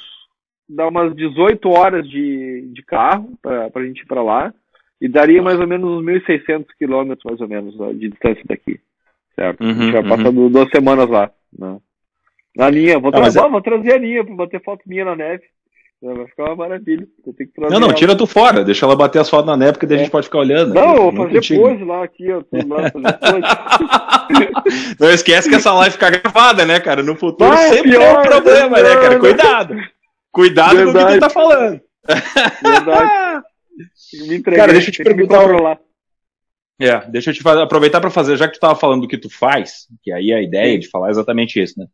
dá umas 18 horas de, de carro para a gente ir para lá e daria mais ou menos uns 1.600 quilômetros mais ou menos de distância daqui, certo? Uhum, a gente vai uhum. passar duas semanas lá, né? Na linha, vou, ah, tra é... vou trazer a linha para bater foto minha na neve. Vai ficar uma maravilha. não, não, tira tu fora, deixa ela bater as fotos na época e é. a gente pode ficar olhando. Não, vou fazer contigo. pose lá aqui, ó. Lá, não esquece que essa live fica gravada, né, cara? No futuro Vai, sempre pior, é um problema, né, cara? Cuidado. Cuidado Verdade. com o que tu tá falando. Verdade. Me entreguei, cara, deixa eu te perguntar. É, deixa eu te fazer, aproveitar para fazer, já que tu tava falando do que tu faz, que aí é a ideia de falar exatamente isso, né?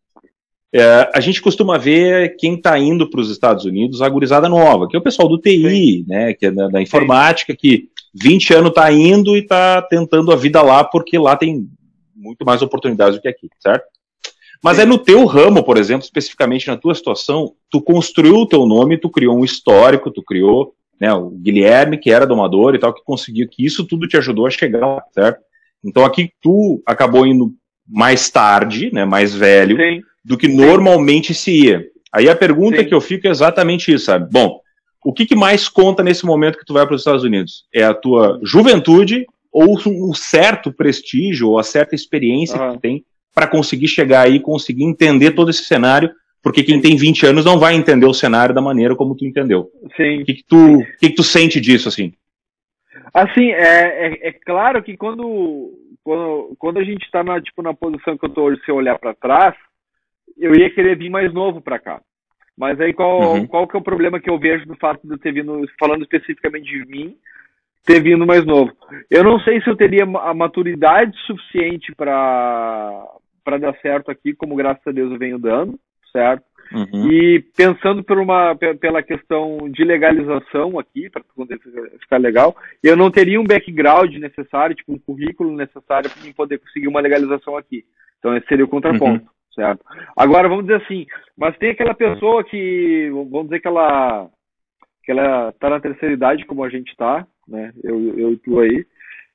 É, a gente costuma ver quem está indo para os Estados Unidos, a gurizada nova, que é o pessoal do TI, Sim. né, que é da, da informática, Sim. que 20 anos está indo e está tentando a vida lá, porque lá tem muito mais oportunidades do que aqui, certo? Mas Sim. é no teu ramo, por exemplo, especificamente na tua situação, tu construiu o teu nome, tu criou um histórico, tu criou né, o Guilherme, que era domador e tal, que conseguiu, que isso tudo te ajudou a chegar lá, certo? Então aqui tu acabou indo mais tarde, né, mais velho, Sim. Do que normalmente se ia. Aí a pergunta Sim. que eu fico é exatamente isso, sabe? Bom, o que, que, mais conta nesse momento que tu vai para os Estados Unidos? É a tua juventude ou um certo prestígio ou a certa experiência uhum. que tu tem para conseguir chegar aí, conseguir entender todo esse cenário, porque quem tem 20 anos não vai entender o cenário da maneira como tu entendeu. Sim. O que, que, tu, que, que tu sente disso, assim? Assim, é, é, é claro que quando, quando, quando a gente está na, tipo, na posição que eu estou hoje, se eu olhar para trás, eu ia querer vir mais novo para cá. Mas aí qual, uhum. qual que é o problema que eu vejo do fato de eu ter vindo, falando especificamente de mim, ter vindo mais novo? Eu não sei se eu teria a maturidade suficiente para para dar certo aqui, como graças a Deus eu venho dando, certo? Uhum. E pensando por uma, pela questão de legalização aqui, para ficar legal, eu não teria um background necessário, tipo um currículo necessário para poder conseguir uma legalização aqui. Então esse seria o contraponto, uhum. Certo? Agora vamos dizer assim, mas tem aquela pessoa que, vamos dizer que ela que ela está na terceira idade como a gente está, né? Eu, eu e tu aí,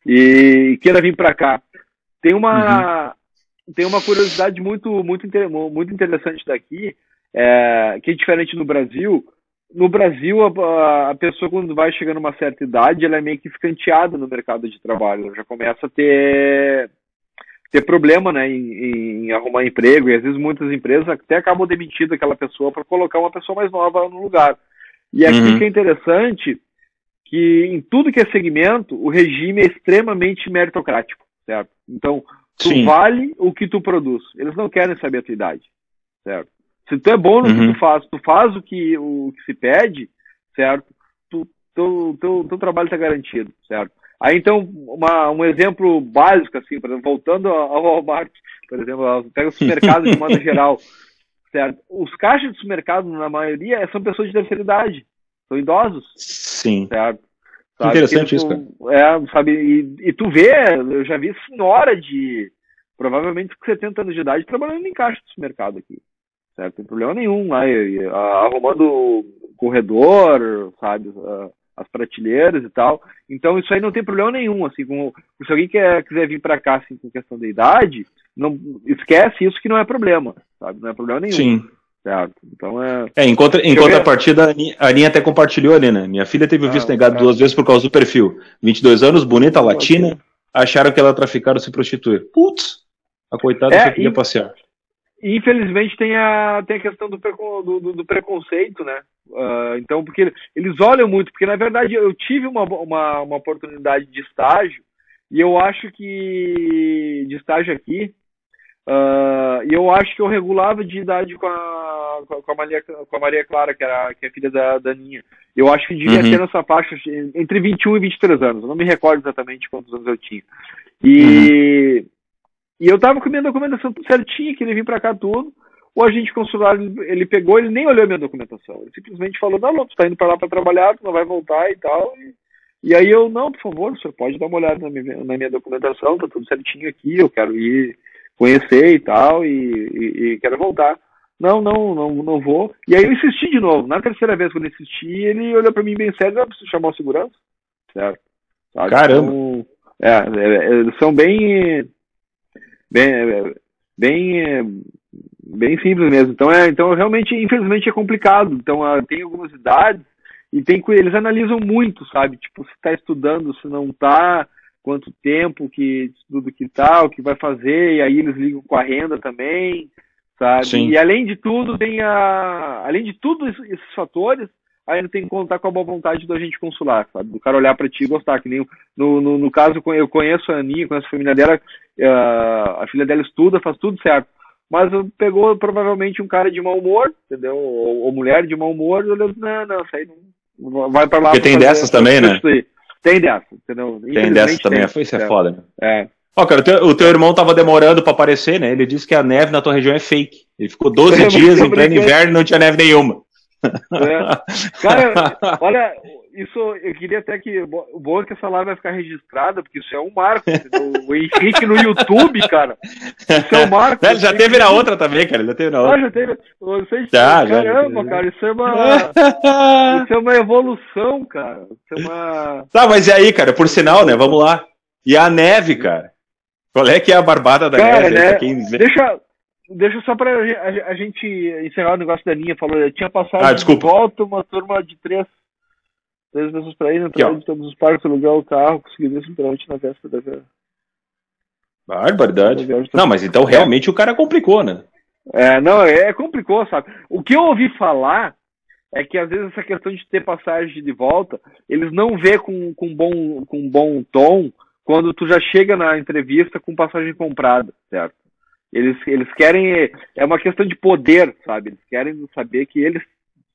e queira vir para cá. Tem uma, uhum tem uma curiosidade muito, muito, muito interessante daqui, é, que é diferente no Brasil. No Brasil, a, a, pessoa, quando vai chegando a uma certa idade, ela é meio que escanteada no mercado de trabalho. Ela já começa a ter, ter problema né, em, em arrumar emprego. E às vezes muitas empresas até acabam demitindo aquela pessoa para colocar uma pessoa mais nova no lugar. E aqui uhum. que é interessante que em tudo que é segmento, o regime é extremamente meritocrático, certo? Então, Tu Sim. vale o que tu produz. Eles não querem saber a tua idade, certo? Se tu é bom no uhum. que tu faz, tu faz o que, o que se pede, certo? Tu, teu, teu, teu trabalho está garantido, certo? Aí então, uma, um exemplo básico, assim, por exemplo, voltando ao Walmart, por exemplo, pega o supermercado de modo geral, certo? Os caixas de supermercado, na maioria, são pessoas de terceira idade, são idosos, Sim. certo? Sabe? Interessante isso, cara. É, sabe, e, e, tu vê, eu já vi senhora de provavelmente com 70 anos de idade trabalhando em caixa do mercado aqui. Certo? Não tem problema nenhum lá, arrumando corredor, sabe, as prateleiras e tal. Então isso aí não tem problema nenhum, assim, como, se alguém quer, quiser vir para cá assim, com questão da idade, não esquece isso que não é problema, sabe? Não é problema nenhum. Sim. Certo. Então é. É, em, contra, em contrapartida, a Aninha até compartilhou ali, né? Minha filha teve o visto ah, negado duas vezes por causa do perfil. 22 anos, bonita, latina, acharam que ela traficava se prostituir. Putz, a coitada é, só queria passear. Infelizmente tem a, tem a questão do, do, do preconceito, né? Uh, então, porque eles olham muito, porque na verdade eu tive uma, uma, uma oportunidade de estágio, e eu acho que de estágio aqui, Uh, e eu acho que eu regulava de idade com a, com a, Maria, com a Maria Clara, que, era, que é filha da Daninha. Eu acho que devia uhum. ter nessa faixa entre 21 e 23 anos. Eu não me recordo exatamente quantos anos eu tinha. E, uhum. e eu tava com minha documentação tudo certinha, que ele vir para cá tudo. O agente consular, ele pegou, ele nem olhou a minha documentação. Ele simplesmente falou, não, não, tu tá indo para lá para trabalhar, tu não vai voltar e tal. E, e, aí eu, não, por favor, o senhor pode dar uma olhada na minha, na minha documentação, tá tudo certinho aqui, eu quero ir conhecer e tal, e, e, e, quero voltar. Não, não, não, não vou. E aí eu insisti de novo. Na terceira vez que eu insisti, ele olhou para mim bem sério, eu preciso chamar o segurança. Certo? Sabe? Caramba! Então, é, é, eles são bem, bem, bem, bem simples mesmo. Então, é, então realmente, infelizmente, é complicado. Então, uh, tem algumas idades e tem eles analisam muito, sabe? Tipo, se está estudando, se não está quanto tempo que tudo que tal, tá, que vai fazer, e aí eles ligam com a renda também, sabe? Sim. E além de tudo, tem a. Além de tudo esses fatores, ainda tem que contar com a boa vontade do agente consular, sabe? Do cara olhar para ti e gostar. Que nem no, no, no, caso, eu conheço a Aninha, conheço a família dela, a filha dela estuda, faz tudo certo. Mas pegou provavelmente um cara de mau humor, entendeu? Ou, ou mulher de mau humor, olhando, não, não, isso aí não. Vai para lá. Porque tem dessas também, né? Tem dessa, entendeu? Tem dessa também, foi isso é foda, né? É. Ó, cara, o teu, o teu, irmão tava demorando para aparecer, né? Ele disse que a neve na tua região é fake. Ele ficou 12 dias em pleno inverno e não tinha neve nenhuma. É. Cara, olha, isso eu queria até que. O bom é que essa live vai ficar registrada, porque isso é um marco. o Henrique no YouTube, cara. Isso é um marco. Ele já teve na outra também, cara. Já teve na outra. Ah, já teve. Você, já, caramba, já, cara, isso é uma. isso é uma evolução, cara. Isso é uma. Tá, mas e aí, cara? Por sinal, né? Vamos lá. E a neve, cara? Qual é que é a barbada da cara, neve? Né? Quem... Deixa, deixa só pra a, gente encerrar o negócio da linha. Falou, eu tinha passado ah, de volta uma turma de três, três pessoas pra ir, entrar de todos os parques, alugar o carro, conseguir ver simplesmente na véspera da Barbaridade. Não, mas então realmente o cara complicou, né? É, não, é, complicou, sabe? O que eu ouvi falar é que às vezes essa questão de ter passagem de volta, eles não vê com, com, bom, com bom tom quando tu já chega na entrevista com passagem comprada, certo? Eles, eles querem. É uma questão de poder, sabe? Eles querem saber que eles.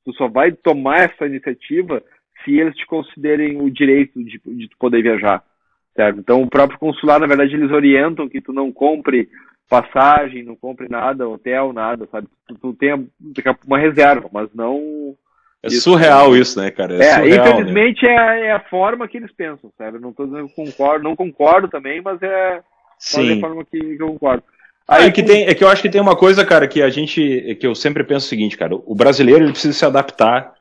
Tu só vai tomar essa iniciativa se eles te considerem o direito de, de poder viajar, certo? Então, o próprio consular, na verdade, eles orientam que tu não compre passagem, não compre nada, hotel, nada, sabe? Tu, tu tenha uma reserva, mas não é isso, surreal isso, né, cara? É, é surreal, infelizmente né? é, é, a forma que eles pensam, sabe? Não tô dizendo que concordo, não concordo também, mas é, Sim. É a forma que, que eu concordo. Ah, Aí, é, que tem, é que eu acho que tem uma coisa, cara, que a gente. que eu sempre penso o seguinte, cara, o brasileiro ele precisa se adaptar,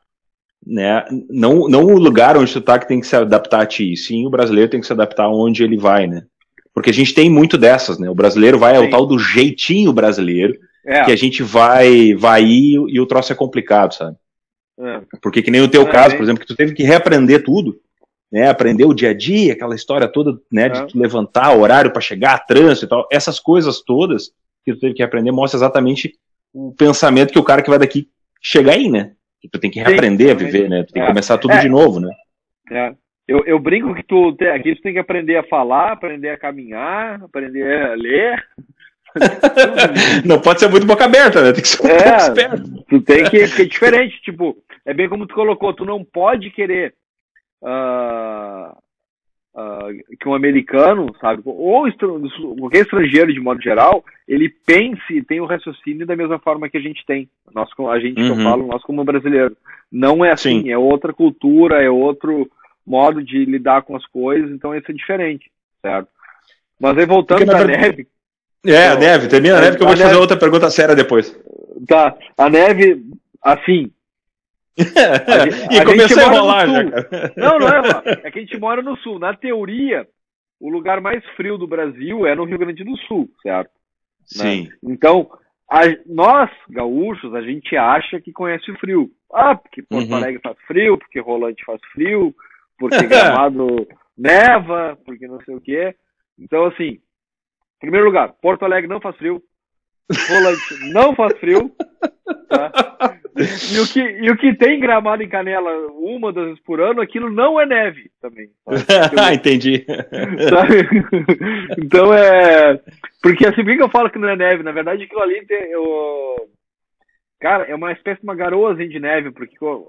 né? Não, não o lugar onde tu tá que tem que se adaptar a ti, sim, o brasileiro tem que se adaptar onde ele vai, né? Porque a gente tem muito dessas, né? O brasileiro vai ao tal do jeitinho brasileiro, é. que a gente vai, vai ir e o troço é complicado, sabe? É. Porque que nem o teu é, caso, por exemplo, que tu teve que reaprender tudo, né? Aprender o dia a dia, aquela história toda, né? De é. tu levantar, horário para chegar, trânsito e tal. Essas coisas todas que tu teve que aprender mostra exatamente o pensamento que o cara que vai daqui chegar aí, né? Tu tem que reaprender a viver, né? Tu tem que é. começar tudo é. de novo, né? É. Eu, eu brinco que tu aqui tu tem que aprender a falar, aprender a caminhar, aprender a ler. não pode ser muito boca aberta, né? Tem que ser é, esperto. Tu tem que, que é diferente, tipo, é bem como tu colocou, tu não pode querer uh, uh, que um americano, sabe, ou qualquer estrangeiro de modo geral, ele pense e tenha o um raciocínio da mesma forma que a gente tem. Nós, a gente, uhum. eu falo, nós como brasileiro. Não é assim, Sim. é outra cultura, é outro modo de lidar com as coisas, então isso é diferente, certo? Mas aí voltando para a neve. É, a neve, termina a neve que eu vou te neve... fazer outra pergunta séria depois. Tá, a neve, assim, e a começou a enrolar já, cara. Não, não é, é que a gente mora no sul. Na teoria, o lugar mais frio do Brasil é no Rio Grande do Sul, certo? Sim. Né? Então, a, nós, gaúchos, a gente acha que conhece o frio. Ah, porque Porto uhum. Alegre faz frio, porque Rolante faz frio, porque Gramado neva, porque não sei o quê. Então, assim, em primeiro lugar, Porto Alegre não faz frio, Rolante não faz frio, tá? E o, que, e o que tem gramado em Canela uma, duas vezes por ano, aquilo não é neve também. Ah, entendi. Sabe? Então é. Porque assim, por que eu falo que não é neve? Na verdade, aquilo ali tem. Eu... Cara, é uma espécie de uma garoazinha de neve, porque eu,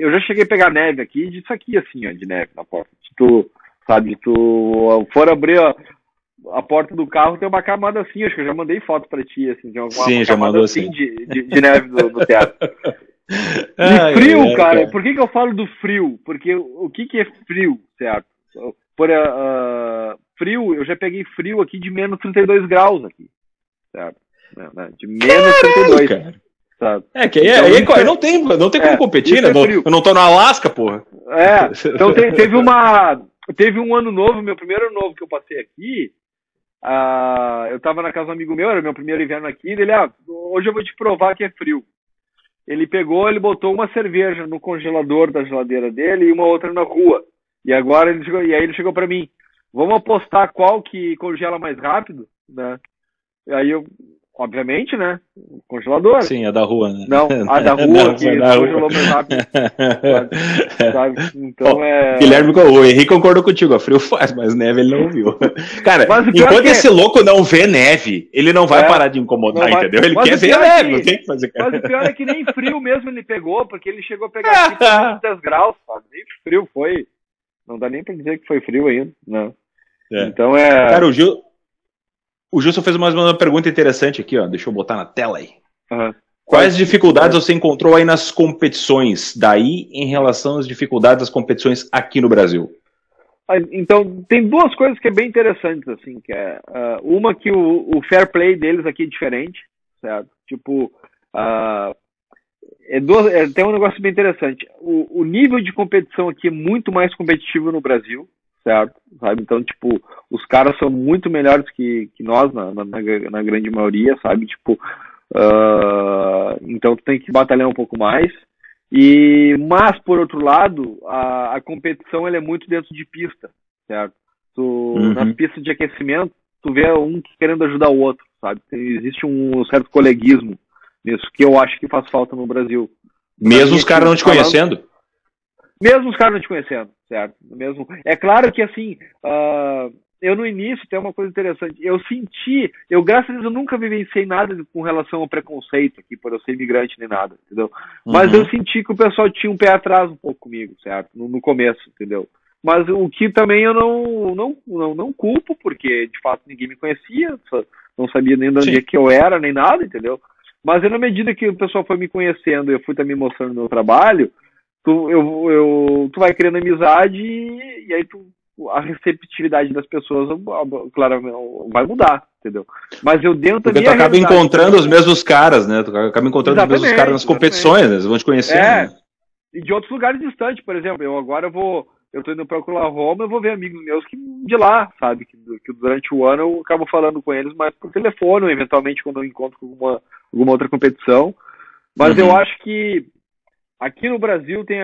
eu já cheguei a pegar neve aqui, disso aqui assim, ó, de neve na porta. Tu, sabe, tu for abrir ó, a porta do carro tem uma camada assim, acho que eu já mandei foto para ti, assim, de uma, Sim, já mandou assim, assim. De, de, de, neve do, do teatro. E frio, ai, cara, cara, por que, que eu falo do frio? Porque o que, que é frio, certo? Por uh, frio, eu já peguei frio aqui de menos 32 graus aqui, certo? Né, né, de menos Caralho, 32. Cara. Sabe? É, que aí, então, aí, é, não tem, não tem como é, competir, né? É eu não tô no Alasca, porra. É, então te, teve uma. Teve um ano novo, meu primeiro ano novo que eu passei aqui, ah, eu tava na casa de um amigo meu, era meu primeiro inverno aqui, ele, ah, hoje eu vou te provar que é frio. Ele pegou, ele botou uma cerveja no congelador da geladeira dele e uma outra na rua. E agora ele chegou, e aí ele chegou para mim, vamos apostar qual que congela mais rápido, né? E aí eu, Obviamente, né? Congelador. Sim, a da rua, né? Não, a da rua Não, que da congelou mais rápido. Sabe? Então é. Guilherme, o Henrique concordou contigo, a frio faz, mas neve ele não viu. Cara, enquanto é... esse louco não vê neve, ele não vai é, parar de incomodar, vai... entendeu? Ele mas quer ver a neve, não tem que fazer. Cara. Mas o pior é que nem frio mesmo ele pegou, porque ele chegou a pegar aqui 10 graus, sabe? Nem frio foi. Não dá nem pra dizer que foi frio ainda, não. É. Então é. Cara, o Gil, O Justo fez mais uma pergunta interessante aqui, ó. Deixa eu botar na tela aí. Uhum. Quais dificuldades você encontrou aí nas competições daí em relação às dificuldades das competições aqui no Brasil? Então, tem duas coisas que é bem interessantes, assim, que é uh, uma que o, o, fair play deles aqui é diferente, certo? Tipo, uh, é duas, é, tem um negócio bem interessante. O, o, nível de competição aqui é muito mais competitivo no Brasil, certo? Sabe? Então, tipo, os caras são muito melhores que, que nós, na, na, na grande maioria, sabe? Tipo, uh, então tu tem que batalhar um pouco mais. E, mas, por outro lado, a, a competição ela é muito dentro de pista, certo? Tu, uhum. Nas pistas de aquecimento, tu vê um querendo ajudar o outro, sabe? Existe um certo coleguismo nisso, que eu acho que faz falta no Brasil. Mesmo os caras não te conhecendo? Mesmo os caras não te conhecendo, certo? Mesmo, é claro que, assim, uh, eu no início tem uma coisa interessante. Eu senti, eu graças a Deus eu nunca vivenciei nada com relação ao preconceito aqui por eu ser imigrante nem nada, entendeu? Mas uhum. eu senti que o pessoal tinha um pé atrás um pouco comigo, certo? No, no, começo, entendeu? Mas o que também eu não, não, não, não culpo, porque de fato ninguém me conhecia, não sabia nem de onde é que eu era, nem nada, entendeu? Mas na medida que o pessoal foi me conhecendo, eu fui também mostrando meu trabalho, tu, eu, eu, tu vai criando amizade e, e aí tu a receptividade das pessoas, claro, vai mudar, entendeu? Mas eu dentro Porque tu acaba encontrando os mesmos caras, né? Tu acaba encontrando os mesmos caras nas competições, né? Eles vão te conhecer. É, né? e de outros lugares distantes, por exemplo, eu agora vou, eu tô indo para Oklahoma, eu vou ver amigos meus que de lá, sabe? Que, que, durante o ano eu acabo falando com eles mais por telefone, ou eventualmente quando eu encontro com alguma, alguma outra competição. Mas uhum. eu acho que aqui no Brasil tem,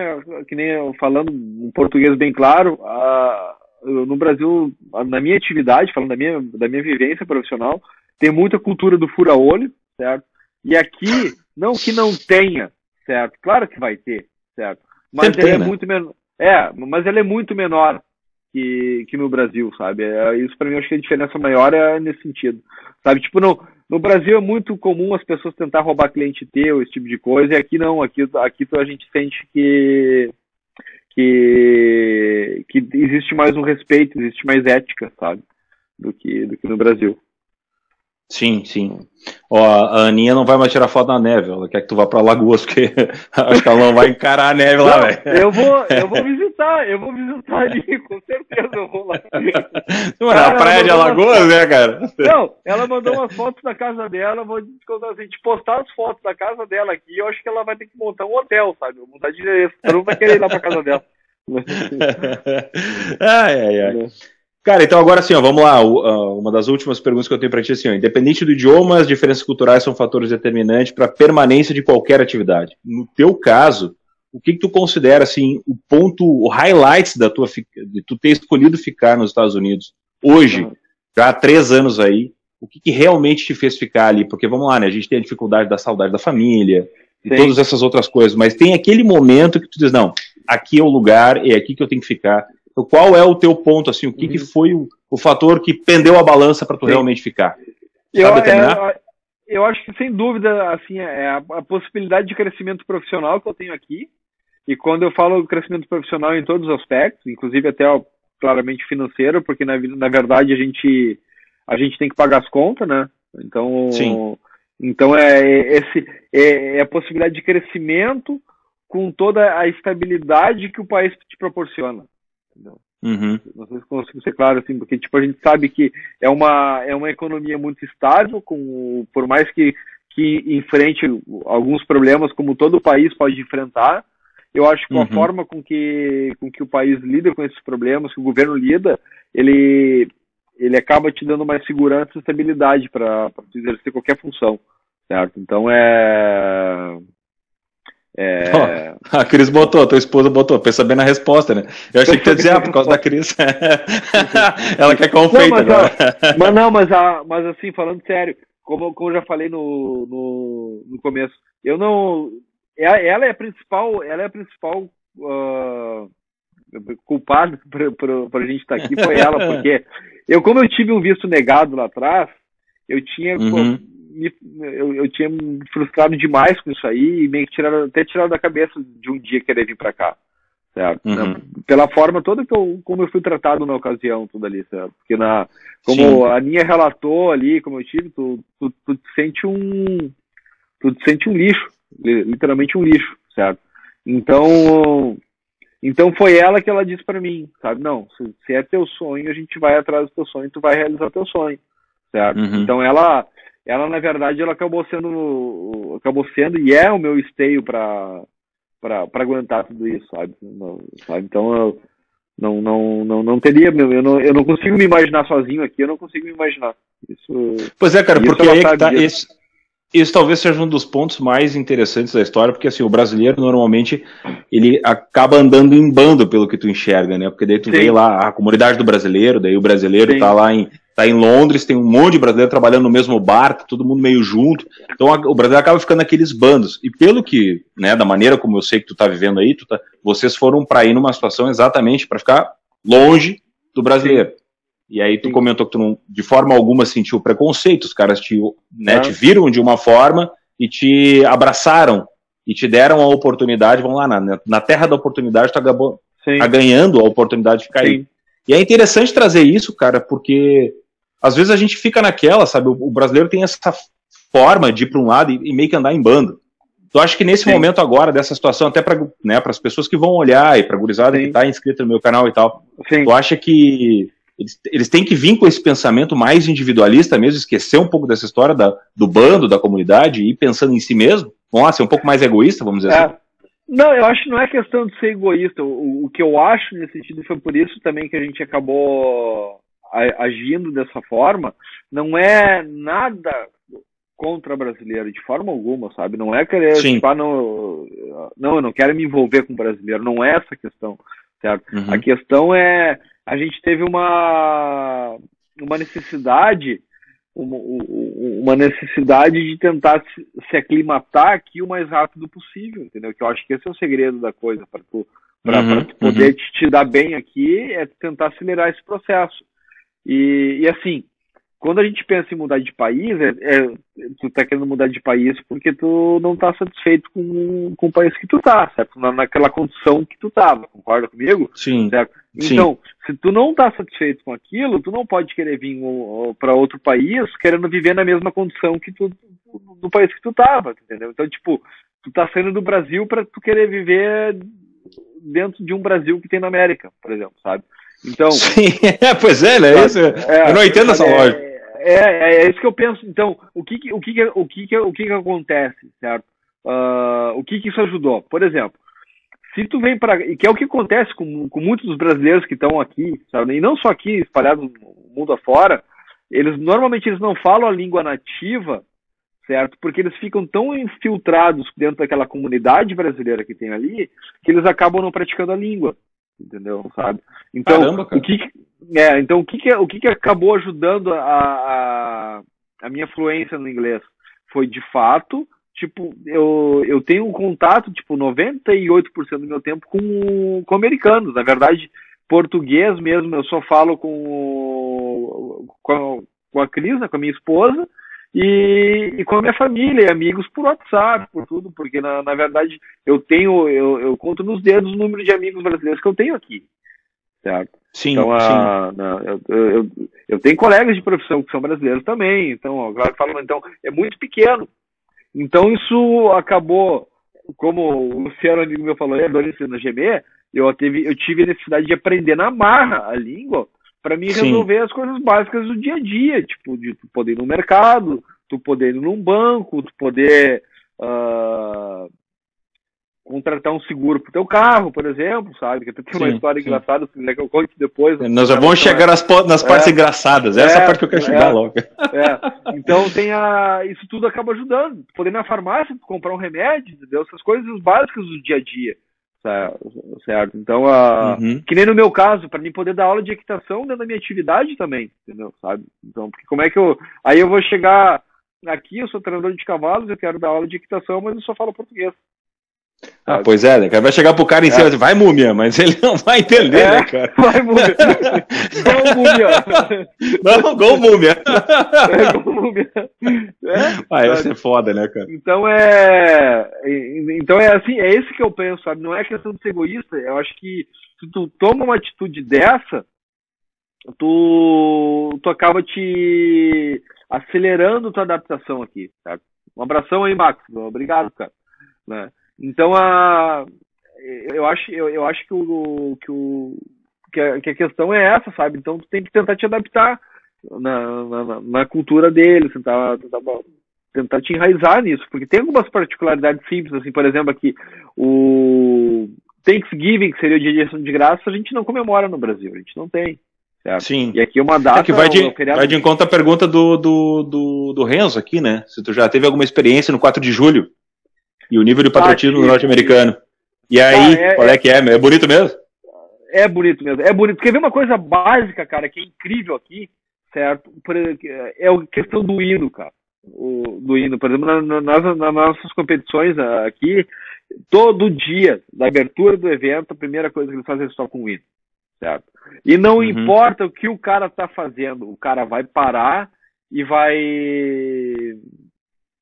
que nem eu falando um português bem claro, a, no Brasil, na minha atividade, falando da minha, da minha vivência profissional, tem muita cultura do fura-olho, certo? E aqui, não que não tenha, certo? Claro que vai ter, certo? Mas Sempre ele é né? muito menor. É, mas ele é muito menor que, que no Brasil, sabe? É, isso para mim eu acho que a diferença maior é nesse sentido. Sabe? Tipo, no, no Brasil é muito comum as pessoas tentar roubar cliente teu, esse tipo de coisa, e aqui não, aqui, aqui a gente sente que que, que existe mais um respeito, existe mais ética, sabe, do que, do que no Brasil. Sim, sim. Ó, a Aninha não vai mais tirar foto na neve, ela quer que tu vá pra Lagoas, porque acho que ela não vai encarar a neve lá, velho. Eu vou, eu vou visitar, eu vou visitar ali, com certeza eu vou lá. Não é a praia de Alagoas, né, cara? Não, ela mandou umas fotos da casa dela, vou contar assim, de postar as fotos da casa dela aqui, eu acho que ela vai ter que montar um hotel, sabe? Vou mudar de endereço, ela não vai querer ir lá pra casa dela. ai, ai, ai. Cara, então agora sim, ó, vamos lá. Uma das últimas perguntas que eu tenho para ti assim, ó, independente do idioma, as diferenças culturais são fatores determinantes para a permanência de qualquer atividade. No teu caso, o que, que tu considera assim o ponto, o highlights da tua de tu ter escolhido ficar nos Estados Unidos hoje, já há três anos aí? O que, que realmente te fez ficar ali? Porque vamos lá, né? A gente tem a dificuldade da saudade da família e todas essas outras coisas, mas tem aquele momento que tu diz não, aqui é o lugar, é aqui que eu tenho que ficar qual é o teu ponto, assim, o que, uhum. que foi o, o, fator que pendeu a balança para tu Sim. realmente ficar? Eu, é, eu, acho que, sem dúvida, assim, é a, a, possibilidade de crescimento profissional que eu tenho aqui, e quando eu falo crescimento profissional em todos os aspectos, inclusive até ó, claramente financeiro, porque na, na verdade a gente, a gente tem que pagar as contas, né? Então, Sim. então é, é esse, é, é a possibilidade de crescimento com toda a estabilidade que o país te proporciona. Entendeu? Uhum. Não sei se consigo ser claro assim, porque tipo, a gente sabe que é uma, é uma economia muito estável, com, por mais que, que enfrente alguns problemas, como todo o país pode enfrentar, eu acho que uhum. a forma com que, com que o país lida com esses problemas, que o governo lida, ele, ele acaba te dando mais segurança e estabilidade para exercer qualquer função, certo? Então é é... Oh, a Cris botou, a tua esposa botou, bem na resposta, né? Eu achei que tu ia dizer, ah, por causa da Cris. Ela quer confeito não, mas, agora. A, mas não, mas, a, mas assim, falando sério, como, como eu já falei no, no, no começo, eu não. É, ela é a principal, ela é a principal uh, culpada para a gente estar tá aqui, foi ela, porque eu, como eu tive um visto negado lá atrás, eu tinha. Uhum me, eu, eu tinha me frustrado demais com isso aí e meio que tiraram, até tirado da cabeça de um dia querer vir para cá, certo? Uhum. Pela forma toda que eu, como eu fui tratado na ocasião, tudo ali, certo? Porque na, como Sim. a Aninha relatou ali, como eu tive, tu, tu, tu te sente um, tu te sente um lixo, literalmente um lixo, certo? Então, então foi ela que ela disse para mim, sabe? Não, se, se, é teu sonho, a gente vai atrás do teu sonho, tu vai realizar teu sonho, certo? Uhum. Então ela, ela na verdade, ela acabou sendo, acabou sendo e é o meu esteio para para aguentar tudo isso, sabe? Não, sabe? Então eu não, não, não, não teria, eu não, eu não consigo me imaginar sozinho aqui, eu não consigo me imaginar. Isso, pois é, cara, porque aí é que tá, esse, isso talvez seja um dos pontos mais interessantes da história, porque assim, o brasileiro normalmente ele acaba andando em bando pelo que tu enxerga, né? Porque daí tu Sim. vê lá a comunidade do brasileiro, daí o brasileiro Sim. tá lá em tá em Londres, tem um monte de brasileiro trabalhando no mesmo barco, tá todo mundo meio junto. Então a, o Brasil acaba ficando naqueles bandos. E pelo que, né, da maneira como eu sei que tu tá vivendo aí, tu tá, vocês foram para ir numa situação exatamente para ficar longe do brasileiro. E aí tu Sim. comentou que tu não, de forma alguma sentiu preconceito, os caras te, né, te viram de uma forma e te abraçaram e te deram a oportunidade, vamos lá, na, na terra da oportunidade tu acabou tá ganhando a oportunidade de ficar Sim. aí. E é interessante trazer isso, cara, porque às vezes a gente fica naquela, sabe? O, o brasileiro tem essa forma de ir para um lado e, e, meio que andar em bando. Tu acha que nesse Sim. momento agora, dessa situação, até para né, as pessoas que vão olhar e para a gurizada Sim. que está inscrita no meu canal e tal, Sim. tu acha que eles, eles têm que vir com esse pensamento mais individualista mesmo, esquecer um pouco dessa história da, do bando, da comunidade e ir pensando em si mesmo? Vamos lá, ser um pouco mais egoísta, vamos dizer é. assim? Não, eu acho que não é questão de ser egoísta. O, o que eu acho nesse sentido foi por isso também que a gente acabou agindo dessa forma. Não é nada contra brasileiro de forma alguma, sabe? Não é querer, tipo, ah, não, não, eu não quero me envolver com brasileiro. Não é essa a questão, certo? Uhum. A questão é a gente teve uma uma necessidade uma, uma necessidade de tentar se, aclimatar aqui o mais rápido possível, entendeu? Que eu acho que esse é o segredo da coisa, para tu, pra, uhum, tu poder uhum. te, te, dar bem aqui, é tentar acelerar esse processo. E, e assim, quando a gente pensa em mudar de país, é, é, tu tá querendo mudar de país porque tu não tá satisfeito com, com o país que tu tá, certo? Na, naquela condição que tu tava, concorda comigo? Sim. Certo? Então, Sim. se tu não tá satisfeito com aquilo, tu não pode querer vir para outro país querendo viver na mesma condição que tu, do país que tu tava, entendeu? Então, tipo, tu tá saindo do Brasil para tu querer viver dentro de um Brasil que tem na América, por exemplo, sabe? Então. Sim, é, pois é, né? Isso, é, eu não entendo essa é, lógica. É, é, é, isso que eu penso. Então, o que, o que, o que, o que, que acontece, certo? Uh, o que, que isso ajudou? Por exemplo, se tu vem para que é o que acontece com, com muitos dos brasileiros que estão aqui, sabe? E não só aqui, espalhados no mundo afora, eles normalmente eles não falam a língua nativa, certo? Porque eles ficam tão infiltrados dentro daquela comunidade brasileira que tem ali, que eles acabam não praticando a língua, entendeu? Sabe? Então, Caramba, o que é, então o que que, o que, que acabou ajudando a, a, a minha fluência no inglês? Foi de fato, tipo, eu, eu tenho um contato, tipo, 98% do meu tempo com, com americanos. Na verdade, português mesmo, eu só falo com, com, a, com a Cris, né, com a minha esposa, e, e, com a minha família e amigos por WhatsApp, por tudo, porque na, na verdade eu tenho, eu, eu conto nos dedos o número de amigos brasileiros que eu tenho aqui, certo? Sim, então, a, sim. Na, eu, eu, eu, tenho colegas de profissão que são brasileiros também, então, agora falando, então, é muito pequeno. Então, isso acabou, como o Luciano, amigo meu, falou, é na GM, eu, teve, eu tive a necessidade de aprender na marra a língua para mim resolver Sim. as coisas básicas do dia a dia, tipo, de tu poder ir no mercado, tu poder ir num banco, tu poder uh, contratar um seguro pro teu carro, por exemplo, sabe? Que até tem uma sim, história sim. engraçada, se quiser que eu conte depois. Né? Nós já vamos chegar nas, nas partes é, engraçadas, essa é parte que eu quero é, chegar logo. É. Então tem a, isso tudo acaba ajudando. Poder ir na farmácia, comprar um remédio, entendeu? Essas coisas básicas do dia a dia certo? Então, a, uhum. que nem no meu caso, para mim poder dar aula de equitação dentro da minha atividade também, entendeu? Sabe? Então, porque como é que eu. Aí eu vou chegar aqui, eu sou treinador de cavalos, eu quero dar aula de equitação, mas eu só falo português. Ah, pois é, né, cara? Vai chegar pro cara em cima é. e vai múmia, mas ele não vai entender, é, né, cara? Vai múmia. Gol múmia. Não, gol múmia. É, gol múmia. É, ah, ia ser foda, né, cara? Então é. Então é assim, é esse que eu penso, sabe? Não é questão de ser egoísta. Eu acho que se tu toma uma atitude dessa, tu, tu acaba te acelerando tua adaptação aqui, sabe? Um abração aí, Max. Obrigado, cara. Né? Então, a, eu, acho, eu, eu acho que, o, que, o, que, a, que a questão é essa, sabe? Então, tu tem que tentar te adaptar na, na, na cultura deles, tentar, tentar, tentar te enraizar nisso, porque tem algumas particularidades simples, assim, por exemplo, aqui, o Thanksgiving, que seria o dia de ação de graça, a gente não comemora no Brasil, a gente não tem. Certo? Sim. E aqui é uma data. É que vai de, vai de encontro à pergunta do, do, do, do Renzo aqui, né? Se tu já teve alguma experiência no 4 de julho e o nível de patriotismo ah, norte-americano. E aí, ah, é, qual é, é que é? É bonito mesmo? É bonito mesmo. É bonito. Quer ver uma coisa básica, cara, que é incrível aqui, certo? É a questão do hino, cara. O, do hino. Por exemplo, na, nas, nas nossas competições aqui, todo dia, da abertura do evento, a primeira coisa que eles fazem é só com o hino certo? E não uhum. importa o que o cara tá fazendo, o cara vai parar e vai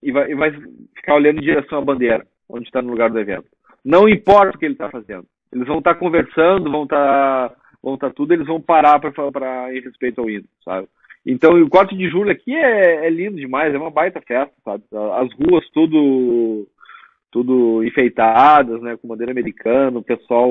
e vai, e vai ficar olhando em direção à bandeira, onde está no lugar do evento. Não importa o que ele está fazendo. Eles vão estar tá conversando, vão estar tá, vão tá tudo, eles vão parar para em respeito ao hino, sabe? Então, o 4 de julho aqui é, é lindo demais, é uma baita festa, sabe? As ruas tudo tudo enfeitadas, né, com bandeira americana, o pessoal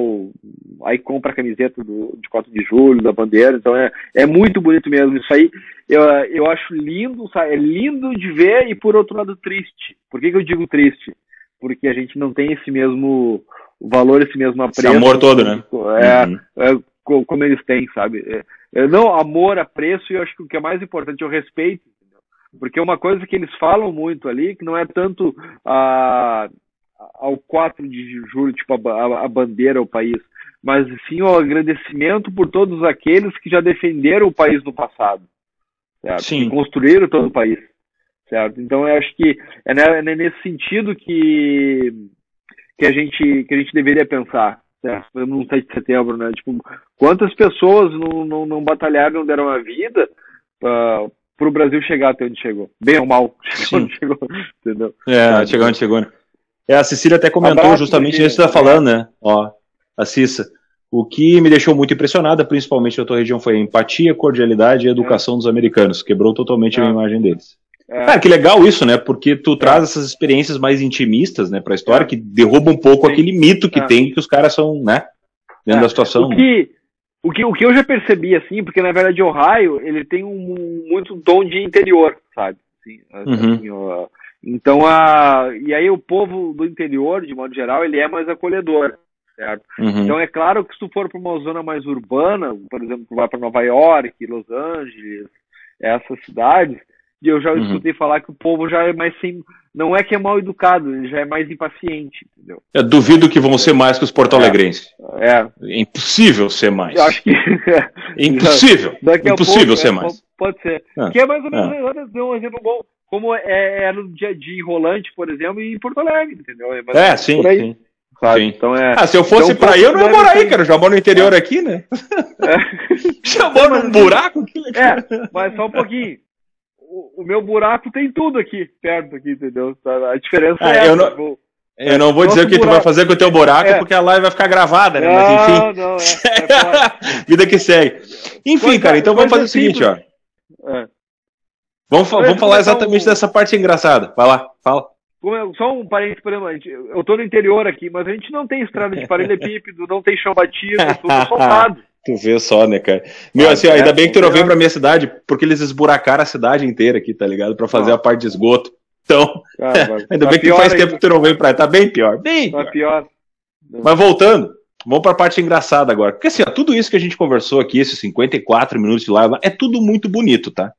aí compra a camiseta do, de 4 de julho, da bandeira, então é, é muito bonito mesmo, isso aí eu, eu acho lindo, sabe? é lindo de ver e por outro lado triste. Por que, que eu digo triste? Porque a gente não tem esse mesmo valor, esse mesmo apreço. Esse amor todo, né? É, uhum. é como eles têm, sabe? É, é, não, amor, apreço e eu acho que o que é mais importante é o respeito, porque uma coisa que eles falam muito ali, que não é tanto a, ao 4 de julho, tipo a, a bandeira ao país, mas sim o agradecimento por todos aqueles que já defenderam o país no passado, certo? Sim. E construíram todo o país, certo? Então eu acho que é, é nesse sentido que que a gente que a gente deveria pensar, certo? No 7 de setembro, né? Tipo, quantas pessoas não, não, não batalharam, não deram a vida para o Brasil chegar até onde chegou, bem ou mal, chegou onde chegou, entendeu? É, chegou onde chegou. Né? É, a Cecília até comentou Abraço, justamente isso que você está falando, né? Ó, a Cissa. O que me deixou muito impressionada, principalmente na tua região, foi a empatia, cordialidade e educação é. dos americanos. Quebrou totalmente é. a imagem deles. É. Cara, que legal isso, né? Porque tu traz essas experiências mais intimistas, né, pra história, é. que derruba um pouco Sim. aquele mito que é. tem que os caras são, né, dentro da situação. O que, o, que, o que eu já percebi, assim, porque na verdade Ohio, ele tem um, muito tom de interior, sabe? Assim, uhum. assim, então, a, e aí o povo do interior, de modo geral, ele é mais acolhedor, certo? Uhum. Então, é claro que se tu for para uma zona mais urbana, por exemplo, tu vai para Nova York, Los Angeles, essas cidades, e eu já uhum. escutei falar que o povo já é mais sem. Não é que é mal educado, ele já é mais impaciente, entendeu? Eu duvido que vão ser mais que os porto-alegrenses. É. é. Impossível ser mais. Eu acho que. Impossível. Impossível pouco, ser é, mais. Pode ser. É. Que é mais ou menos é. um exemplo bom como é, é no dia a dia enrolante, por exemplo, em Porto Alegre, entendeu? É, é sim, sim. Sim. Então é, ah, se eu fosse então, pra aí, eu não ia morar aí, cara. Eu já moro no interior é. aqui, né? É. já moro num buraco né? É, mas só um pouquinho. O, o, meu buraco tem tudo aqui, perto aqui, entendeu? A diferença ah, é eu essa. Não... Eu não vou dizer o que buraco. tu vai fazer com o teu buraco, é. porque a live vai ficar gravada, né? Mas enfim. Não, é. Vida que segue. Enfim, cara, então vamos fazer o seguinte, ó. É. Vamos, vamos falar exatamente um... dessa parte engraçada. Vai lá, fala. Só um parênteses, por exemplo, eu tô no interior aqui, mas a gente não tem estrada de paralelepípedo, não tem chão batido, é tudo soltado. Tu vê só, né, cara? Meu, assim, ó, ainda é, bem que tu não veio pra minha cidade, porque eles esburacaram a cidade inteira aqui, tá ligado? Pra fazer ah. a parte de esgoto. Então, ah, ainda tá bem que faz tempo que tu não veio pra Tá bem pior, bem tá pior. pior. Mas voltando, vamos pra parte engraçada agora. Porque assim, ó, tudo isso que a gente conversou aqui, esses 54 minutos de live, é tudo muito bonito, tá?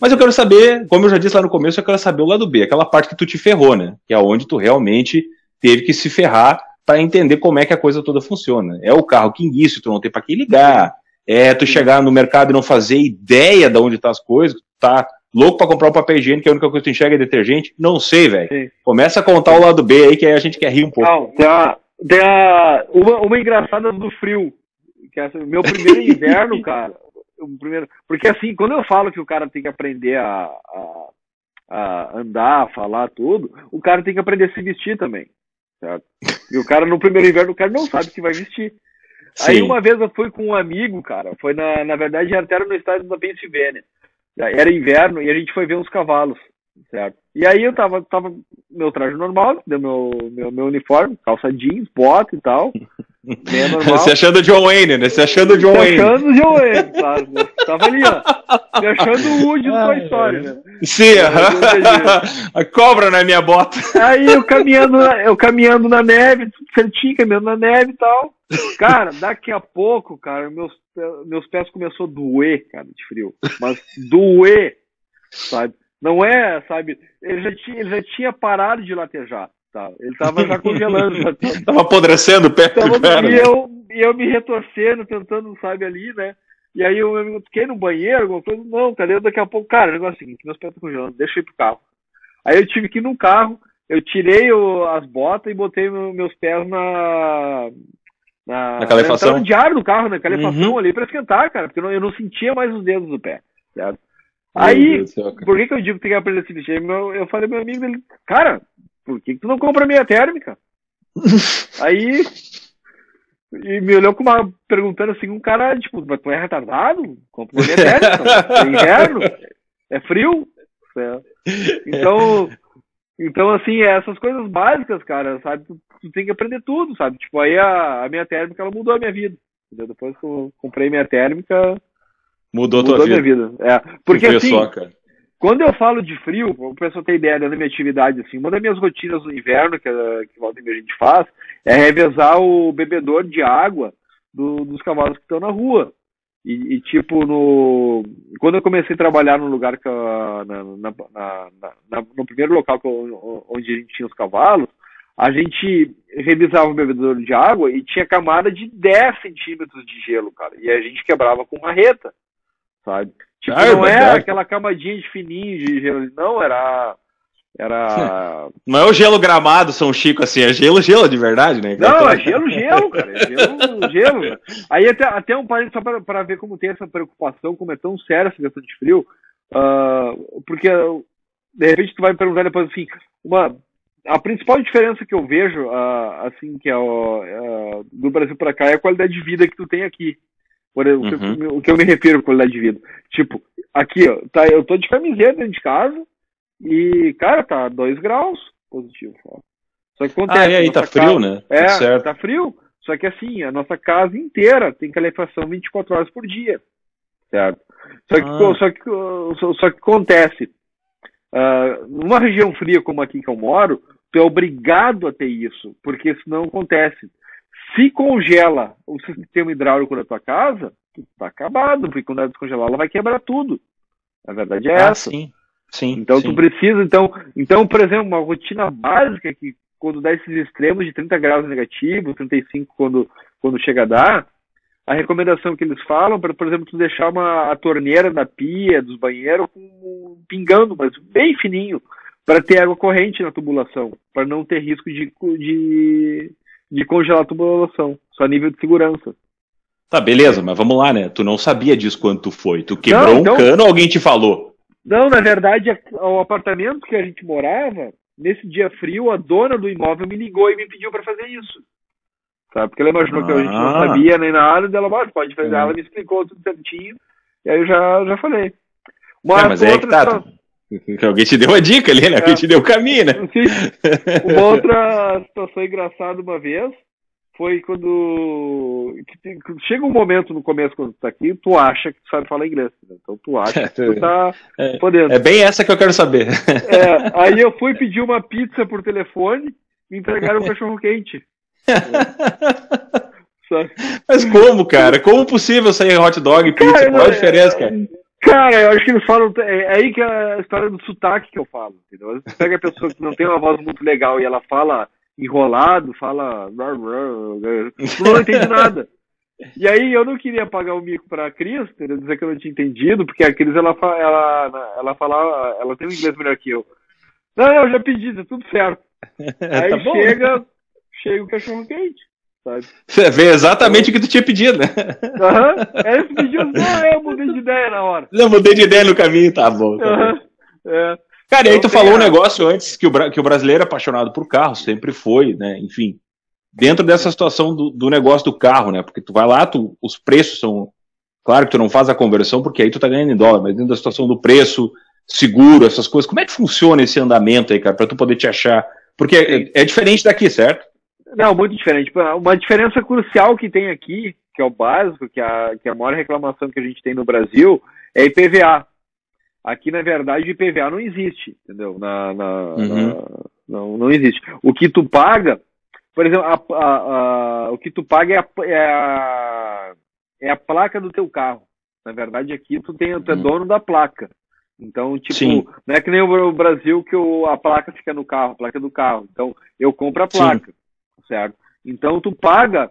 Mas eu quero saber, como eu já disse lá no começo, eu quero saber o lado B, aquela parte que tu te ferrou, né? Que é onde tu realmente teve que se ferrar para entender como é que a coisa toda funciona. É o carro que enguiça, tu não tem para quem ligar. É tu chegar no mercado e não fazer ideia de onde tá as coisas, tá louco para comprar um papel higiênico, que a única coisa que tu enxerga é detergente. Não sei, velho. Começa a contar o lado B aí, que aí a gente quer rir um pouco. Não, tem uma, Tem a, uma, uma engraçada do frio. Que é meu primeiro inverno, cara. O primeiro, porque assim, quando eu falo que o cara tem que aprender a, a, a andar, a falar tudo, o cara tem que aprender a se vestir também. Certo? E o cara no primeiro inverno, o cara não sabe se vai vestir. Sim. Aí uma vez eu fui com um amigo, cara, foi na, na verdade era no estado da Pensilvânia. Era inverno e a gente foi ver uns cavalos, certo? E aí eu tava, tava meu traje normal, deu meu, meu, meu uniforme, calça jeans, bota e tal. Bem normal. Você achando o John Wayne, né? Você achando o John Wayne. achando o John Wayne, claro. Né? Tava ali, ó. Me achando o Woody do Toy Story, né? Sim, a cobra na minha bota. Aí eu caminhando, eu caminhando na neve, tudo certinho, caminhando na neve e tal. Cara, daqui a pouco, cara, meus, meus pés começou a doer, cara, de frio. Mas doer, sabe? Não é, sabe? Ele já tinha, ele já tinha parado de latejar. Tá? Ele tava já congelando. Já tava apodrecendo o pé tava, E eu, e eu me retorcendo, tentando, sabe, ali, né? E aí eu me fiquei no banheiro, alguma coisa. Não, cadê? Daqui a pouco, cara, o negócio é o seguinte, meus pés estão congelando, deixa eu ir pro carro. Aí eu tive que ir no carro, eu tirei o, as botas e botei meus pés na. Na, na calefação? Na de ar do carro, na calefação uhum. ali pra esquentar, cara, porque eu não, eu não sentia mais os dedos do pé, certo? Aí, céu, por que, que eu digo que tem que aprender a se vestir? Eu, eu falei meu amigo, ele, cara, por que, que tu não compra meia térmica? Aí, e me olhou com uma, perguntando assim, um cara, tipo, mas tu é retardado? Compra meia térmica, é inverno, é frio. É. Então, então, assim, é essas coisas básicas, cara, sabe? Tu, tu, tem que aprender tudo, sabe? Tipo, aí a, a minha térmica, ela mudou a minha vida. Entendeu? Depois que eu comprei minha térmica, Mudou a tua vida. minha vida. É. Porque assim, só, quando eu falo de frio, o pessoal ter ideia da minha atividade, assim, uma das minhas rotinas no inverno, que, que volta a gente faz, é revezar o bebedor de água do, dos cavalos que estão na rua. E, e, tipo, no, quando eu comecei a trabalhar no lugar que na, na, na, no primeiro local onde a gente tinha os cavalos, a gente revisava o bebedor de água e tinha camada de 10 centímetros de gelo, cara. E a gente quebrava com marreta sabe? Tipo, ah, não é aquela camadinha de fininho de gelo, não, era. Era. Não é o gelo gramado, São Chico, assim, é gelo, gelo de verdade, né? Não, é gelo, gelo, cara. É gelo, gelo. Aí até, até um parênteses só pra ver como tem essa preocupação, como é tão séria essa questão de frio. Uh, porque, de repente, tu vai me perguntar depois assim, uma, a principal diferença que eu vejo, uh, assim, que é uh, do Brasil para cá é a qualidade de vida que tu tem aqui. Por exemplo, uhum. o que eu me refiro com qualidade de vida. Tipo, aqui, ó, tá, eu tô de camiseta dentro de casa e, cara, tá 2 graus positivo. Ó. Só que acontece. Ah, e aí, tá frio, casa, né? É, certo. tá frio. Só que assim, a nossa casa inteira tem calefação 24 horas por dia. Certo? Só que, ah. só que, só, só que acontece. Uh, numa região fria como aqui que eu moro, tu é obrigado a ter isso, porque senão acontece. Se congela o sistema hidráulico da tua casa, tu tá acabado, porque quando ela descongelar, ela vai quebrar tudo. A verdade é ah, essa. Sim. Sim, então sim. tu precisa, então, então, por exemplo, uma rotina básica que quando dá esses extremos de 30 graus negativo, 35 quando, quando chega a dar, a recomendação que eles falam para, por exemplo, tu deixar uma, a torneira da pia, dos banheiros, com, pingando, mas bem fininho, para ter água corrente na tubulação, para não ter risco de, de, de congelar a tubulação, só nível de segurança. Tá, beleza, mas vamos lá, né? Tu não sabia disso quando tu foi. Tu quebrou não, então, um cano ou alguém te falou? Não, na verdade, o apartamento que a gente morava, nesse dia frio, a dona do imóvel me ligou e me pediu para fazer isso. Sabe? Porque ela imaginou ah. que a gente não ah. sabia nem nada, dela, mas pode fazer. Ela me explicou tudo certinho, e aí eu já, já falei. Mas, é, mas é que tá. Que alguém te deu a dica ali, né? Alguém é. te deu o caminho, né? Sim. Uma outra situação engraçada uma vez foi quando chega um momento no começo quando tu tá aqui, tu acha que tu sabe falar inglês. Né? Então tu acha que tu tá é, podendo. É bem essa que eu quero saber. É, aí eu fui pedir uma pizza por telefone e entregaram um cachorro quente. Mas como, cara? Como possível sair hot dog e pizza? Cara, Qual a diferença, cara? Cara, eu acho que eles falam. É, é aí que é a história do sotaque que eu falo. Entendeu? Você pega a pessoa que não tem uma voz muito legal e ela fala enrolado, fala. Não entende nada. E aí eu não queria pagar o mico pra Cris, entendeu? dizer que eu não tinha entendido, porque a Cris ela, ela, ela fala, ela tem um inglês melhor que eu. Não, eu já pedi, tá tudo certo. Aí tá chega, chega o cachorro quente. Sabe? Você vê exatamente o que tu tinha pedido, né? Aham. Uhum. Aí você pediu, não, eu mudei de ideia na hora. Não, mudei de ideia no caminho, tá bom. Tá uhum. É. Cara, e aí tu falou um negócio antes que o, que o brasileiro é apaixonado por carro, sempre foi, né? Enfim. Dentro dessa situação do, do negócio do carro, né? Porque tu vai lá, tu, os preços são. Claro que tu não faz a conversão, porque aí tu tá ganhando em dólar, mas dentro da situação do preço, seguro, essas coisas, como é que funciona esse andamento aí, cara, pra tu poder te achar? Porque é, é diferente daqui, certo? Não, muito diferente. Uma diferença crucial que tem aqui, que é o básico, que é a, que é a maior reclamação que a gente tem no Brasil, é IPVA. Aqui, na verdade, IPVA não existe, entendeu? Na, na, uhum. na, não, não existe. O que tu paga, por exemplo, a, a, a, o que tu paga é a, é a, é a placa do teu carro. Na verdade, aqui tu, tem, tu é uhum. dono da placa. Então, tipo, Sim. não é que nem o Brasil que o, a placa fica no carro, a placa do carro. Então, eu compro a placa, Sim. Certo? Então, tu paga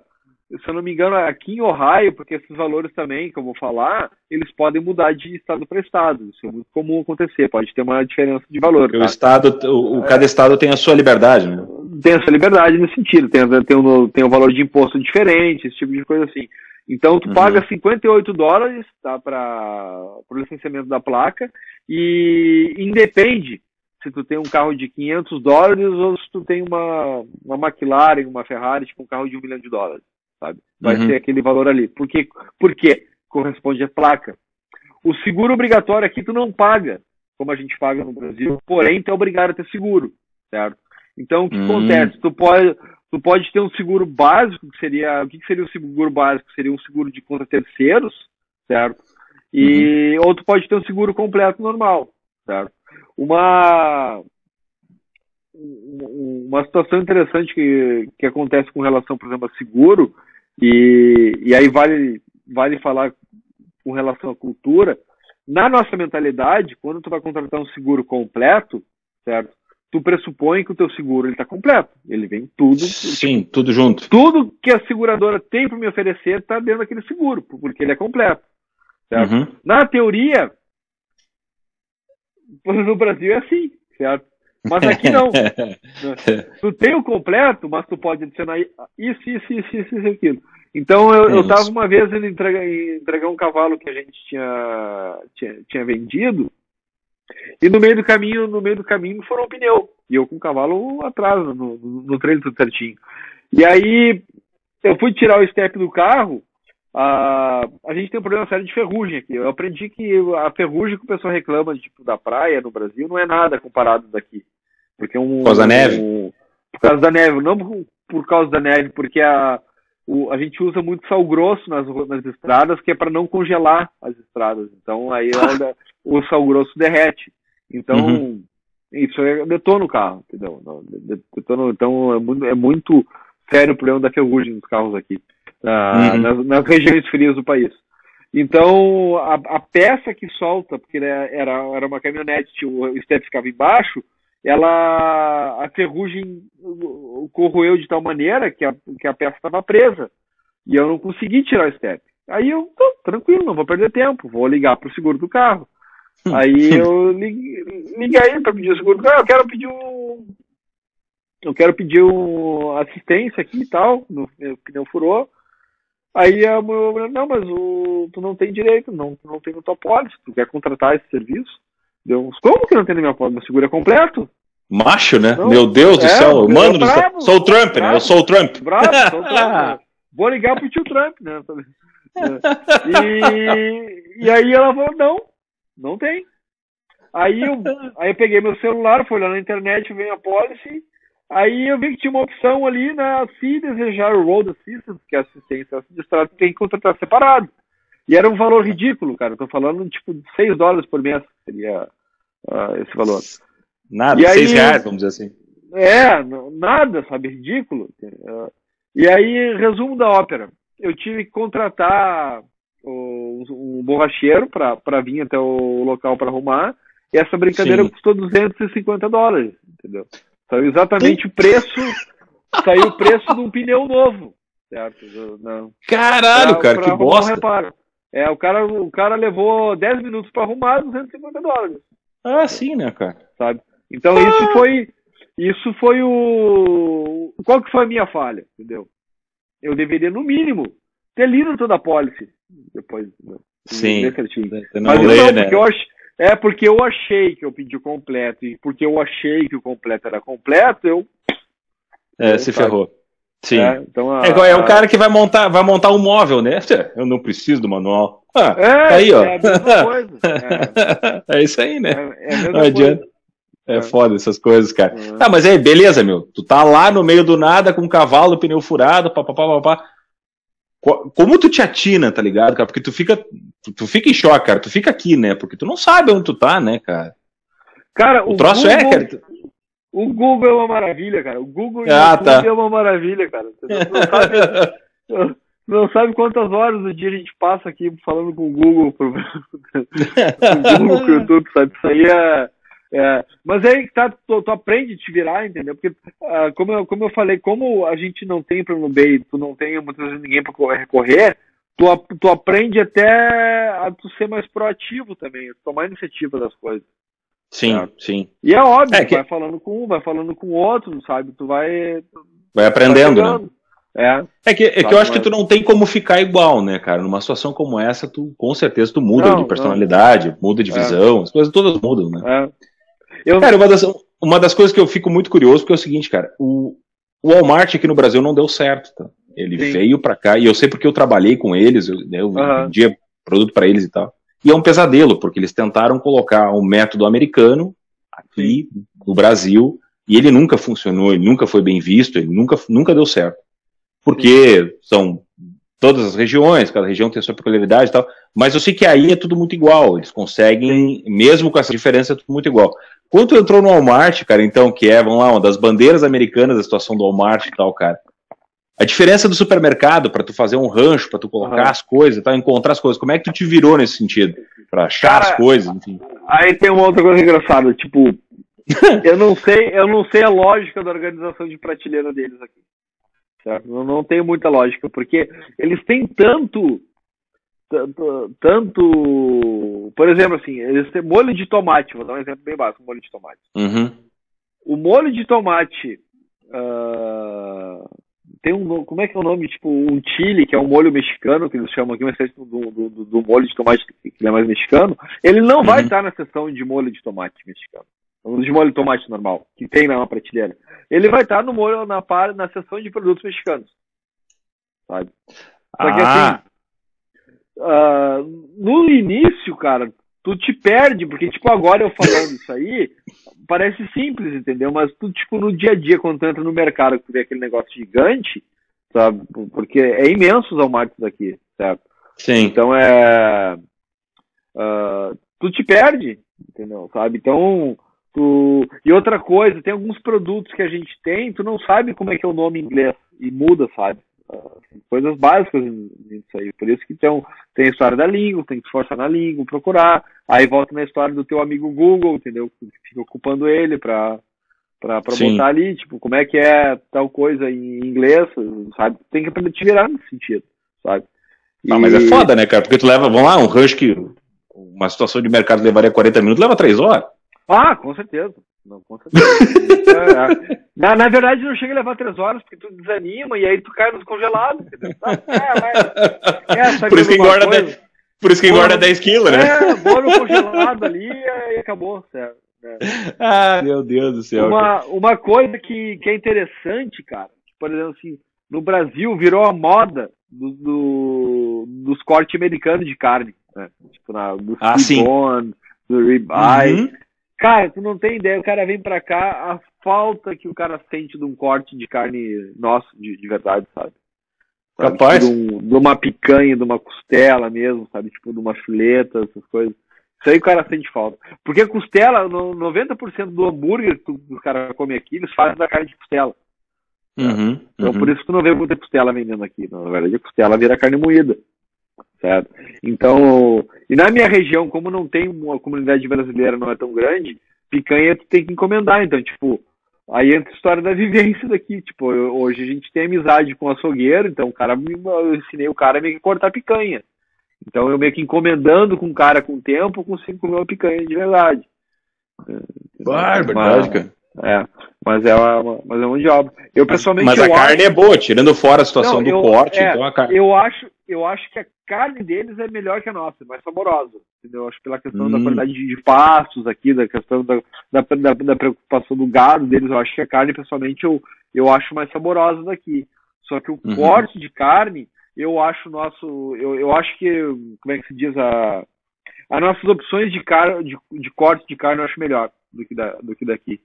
se eu não me engano, aqui em Ohio, porque esses valores também, que eu vou falar, eles podem mudar de estado para estado. Isso é muito comum acontecer, pode ter uma diferença de valor. Tá? O estado, o, cada estado tem a sua liberdade, né? Tem a sua liberdade nesse sentido, tem, tem, um, tem um valor de imposto diferente, esse tipo de coisa assim. Então tu uhum. paga 58 dólares tá, para o licenciamento da placa e independe se tu tem um carro de 500 dólares ou se tu tem uma, uma McLaren, uma Ferrari, tipo um carro de um milhão de dólares sabe? Vai uhum. ser aquele valor ali. Por quê? Porque corresponde à placa. O seguro obrigatório aqui tu não paga, como a gente paga no Brasil, porém tu é obrigado a ter seguro, certo? Então o que uhum. acontece? Tu pode, tu pode ter um seguro básico, que seria. O que seria o seguro básico? Seria um seguro de contra terceiros, certo? E, uhum. Ou tu pode ter um seguro completo normal, certo? Uma, uma situação interessante que, que acontece com relação, por exemplo, a seguro, e, e aí vale, vale falar com relação à cultura. Na nossa mentalidade, quando tu vai contratar um seguro completo, certo? Tu pressupõe que o teu seguro está completo. Ele vem tudo. Sim, tudo junto. Tudo que a seguradora tem para me oferecer está dentro daquele seguro, porque ele é completo. Certo? Uhum. Na teoria, no Brasil é assim, certo? Mas aqui não. tu tem o completo, mas tu pode adicionar isso, isso, isso, isso, isso aquilo. Então eu, eu tava uma vez indo entregar, entregar um cavalo que a gente tinha, tinha, tinha vendido, e no meio do caminho, no meio do caminho foram um pneu. E eu com o cavalo atrás, no, no, no treino tudo certinho. E aí eu fui tirar o step do carro, a, a gente tem um problema sério de ferrugem aqui. Eu aprendi que a ferrugem que o pessoal reclama tipo, da praia no Brasil não é nada comparado daqui. Porque um, por causa da neve? Um, por causa da neve, não por, por causa da neve, porque a, o, a gente usa muito sal grosso nas, nas estradas, que é para não congelar as estradas. Então aí o sal grosso derrete. Então uhum. isso é, detona o carro, entendeu? Detona, então é muito, é muito sério o problema da ferrugem nos carros aqui uhum. nas, nas, regiões frias do país. Então, a, a peça que solta, porque era, era uma caminhonete, o step ficava embaixo, ela a ferrugem corroeu de tal maneira que a, que a peça estava presa e eu não consegui tirar o step. Aí eu, tô, tranquilo, não vou perder tempo, vou ligar para o seguro do carro. Aí eu liguei, liguei para pedir o seguro do carro, eu quero pedir um. Eu quero pedir um assistência aqui e tal, no meu pneu furou. Aí a mulher, não, mas o, tu não tem direito, não, tu não tem no tua pólice, tu quer contratar esse serviço? Deu como que não tem na minha pólice? Meu seguro é completo? Macho, né? Não, Meu Deus é, do céu. Mano do céu. Sou o Trump, bravo, né? Eu sou o Trump. Bravo, sou o Trump. né? Vou ligar pro tio Trump, né? E, e aí ela falou, não, não tem. Aí eu, aí eu peguei meu celular, fui lá na internet, veio a policy, Aí eu vi que tinha uma opção ali, né? Se desejar o Road Assistance, que é assistência de estrada, tem que contratar separado. E era um valor ridículo, cara. Eu tô falando tipo de 6 dólares por mês seria uh, esse valor. Nada, 6 reais, vamos dizer assim. É, nada, sabe? Ridículo. Uh, e aí, resumo da ópera. Eu tive que contratar o, um borracheiro para vir até o local para arrumar. E essa brincadeira Sim. custou 250 dólares, entendeu? Saiu exatamente o preço. Saiu o preço de um pneu novo. Certo? Não. Caralho, pra, cara, pra que bosta. reparo. É, o cara, o cara levou 10 minutos para arrumar 250 dólares. Ah, sim, né, cara? Sabe? Então ah. isso foi. isso foi o. Qual que foi a minha falha, entendeu? Eu deveria, no mínimo, ter lido toda a policy depois. Sim. Não Mas lê, não, né? porque eu ach... É porque eu achei que eu pedi o completo, e porque eu achei que o completo era completo, eu. É, se sabe? ferrou. Sim. É, então a, é, é, o cara que vai montar, vai montar um móvel, né? Eu não preciso do manual. Ah, é, tá aí, ó. É, é, é isso aí, né? É, é não adianta. É, é foda essas coisas, cara. Uhum. Ah, mas aí, beleza, meu. Tu tá lá no meio do nada com um cavalo, pneu furado, papapá, papapá. Como tu te atina, tá ligado, cara? Porque tu fica, tu, tu, fica em choque, cara. Tu fica aqui, né? Porque tu não sabe onde tu tá, né, cara? Cara, o, o troço Google, é, cara. O Google é uma maravilha, cara. O Google ah, tá. é uma maravilha, cara. Você não sabe, não sabe quantas horas do dia a gente passa aqui falando com o Google, com o Google, com o YouTube, sabe? Isso aí é é, mas aí tá, tu, tu, aprende a te virar, entendeu? Porque, uh, como, eu, como eu falei, como a gente não tem plano B tu não tem muitas vezes ninguém para recorrer, tu, tu aprende até a tu ser mais proativo também, tomar iniciativa das coisas. Sim, sim. E é óbvio, é que... vai falando com um, vai falando com o outro, sabe? Tu vai. Vai aprendendo, vai né? É. É que, é que eu acho que tu não tem como ficar igual, né, cara? Numa situação como essa, tu com certeza tu muda não, de personalidade, não. muda de é. visão, é. as coisas todas mudam, né? É. Eu... Cara, uma das, uma das coisas que eu fico muito curioso porque é o seguinte, cara, o, o Walmart aqui no Brasil não deu certo, tá? Ele Sim. veio para cá, e eu sei porque eu trabalhei com eles, eu, né, eu uhum. vendia produto para eles e tal. E é um pesadelo, porque eles tentaram colocar um método americano aqui Sim. no Brasil, e ele nunca funcionou, ele nunca foi bem visto, ele nunca, nunca deu certo. Porque Sim. são todas as regiões, cada região tem a sua peculiaridade e tal, mas eu sei que aí é tudo muito igual, eles conseguem, mesmo com essa diferença, é tudo muito igual. Quando entrou no Walmart, cara, então, que é, vamos lá, uma das bandeiras americanas da situação do Walmart e tal, cara. A diferença do supermercado para tu fazer um rancho, para tu colocar uhum. as coisas, tá, encontrar as coisas, como é que tu te virou nesse sentido? Para achar cara, as coisas, enfim. Aí tem uma outra coisa engraçada, tipo, eu não sei, eu não sei a lógica da organização de prateleira deles aqui. Certo? Não, não tem muita lógica, porque eles têm tanto tanto, tanto, por exemplo, assim, eles têm molho de tomate, vou dar um exemplo bem básico, molho de tomate. Uhum. O molho de tomate uh, tem um, como é que é o nome, tipo, um chile, que é um molho mexicano, que eles chamam aqui, uma espécie do, do, do, do molho de tomate que é mais mexicano, ele não uhum. vai estar na seção de molho de tomate mexicano. De molho de tomate normal, que tem na prateleira. Ele vai estar no molho, na, na seção de produtos mexicanos. Sabe? Só que ah. assim, Uh, no início, cara, tu te perde, porque, tipo, agora eu falando isso aí, parece simples, entendeu? Mas tu, tipo, no dia a dia, quando tu entra no mercado, tu vê aquele negócio gigante, sabe? Porque é imenso os Walmarts aqui, certo? Sim. Então é. Uh, tu te perde, entendeu? Sabe? Então. Tu... E outra coisa, tem alguns produtos que a gente tem, tu não sabe como é que é o nome em inglês e muda, sabe? Coisas básicas nisso aí. Por isso que tem, tem a história da língua, tem que se esforçar na língua, procurar. Aí volta na história do teu amigo Google, entendeu? Fica ocupando ele para para botar ali, tipo, como é que é tal coisa em inglês, sabe? Tem que aprender a te virar nesse sentido, sabe? E... mas é foda, né, cara? Porque tu leva, vamos lá, um rush que uma situação de mercado levaria 40 minutos, leva 3 horas. Ah, com certeza. Não, com certeza. É, é. na, na verdade, não chega a levar três horas, porque tu desanima e aí tu cai nos congelados. É, é, por, isso que engorda de, por isso que engorda 10 quilos, né? É, bora congelado ali e acabou, certo? É. Ah, meu Deus do céu. Uma, uma coisa que, que é interessante, cara, por exemplo, assim, no Brasil virou a moda do, do dos cortes americanos de carne. Né? Tipo, na, do ah, T-bone, do ribeye. Uhum. Cara, tu não tem ideia, o cara vem pra cá, a falta que o cara sente de um corte de carne nosso, de, de verdade, sabe? sabe? Capaz? Tipo, de, um, de, uma picanha, de uma costela mesmo, sabe? Tipo, de uma chuleta, essas coisas. Isso aí o cara sente falta. Porque costela, no 90% do hambúrguer que o cara come aqui, eles fazem da carne de costela. Uhum, então uhum. por isso que tu não vê muita costela vendendo aqui. Na verdade, a costela vira carne moída certo? Então, e na minha região, como não tem uma comunidade brasileira, não é tão grande, picanha tu tem que encomendar, então, tipo, aí entra a história da vivência daqui, tipo, eu, hoje a gente tem amizade com o açougueiro, então o cara, eu ensinei o cara a meio que cortar picanha. Então eu meio que encomendando com o cara com o tempo, consigo comer uma picanha de verdade. Bárbaro, cara. É, mas é, uma, mas é um diabo. Eu pessoalmente. Mas a carne acho... é boa, tirando fora a situação não, do eu, corte. É, então a carne... eu, acho, eu acho que a carne deles é melhor que a nossa, mais saborosa. Entendeu? Acho pela questão hum. da qualidade de, de pastos aqui, da questão da, da, da, da, preocupação do gado deles, eu acho que a carne, pessoalmente, eu, eu acho mais saborosa daqui. Só que o uhum. corte de carne, eu acho nosso. Eu, eu acho que. Como é que se diz? A, as nossas opções de, car de, de corte de carne eu acho melhor do que, da, do que daqui.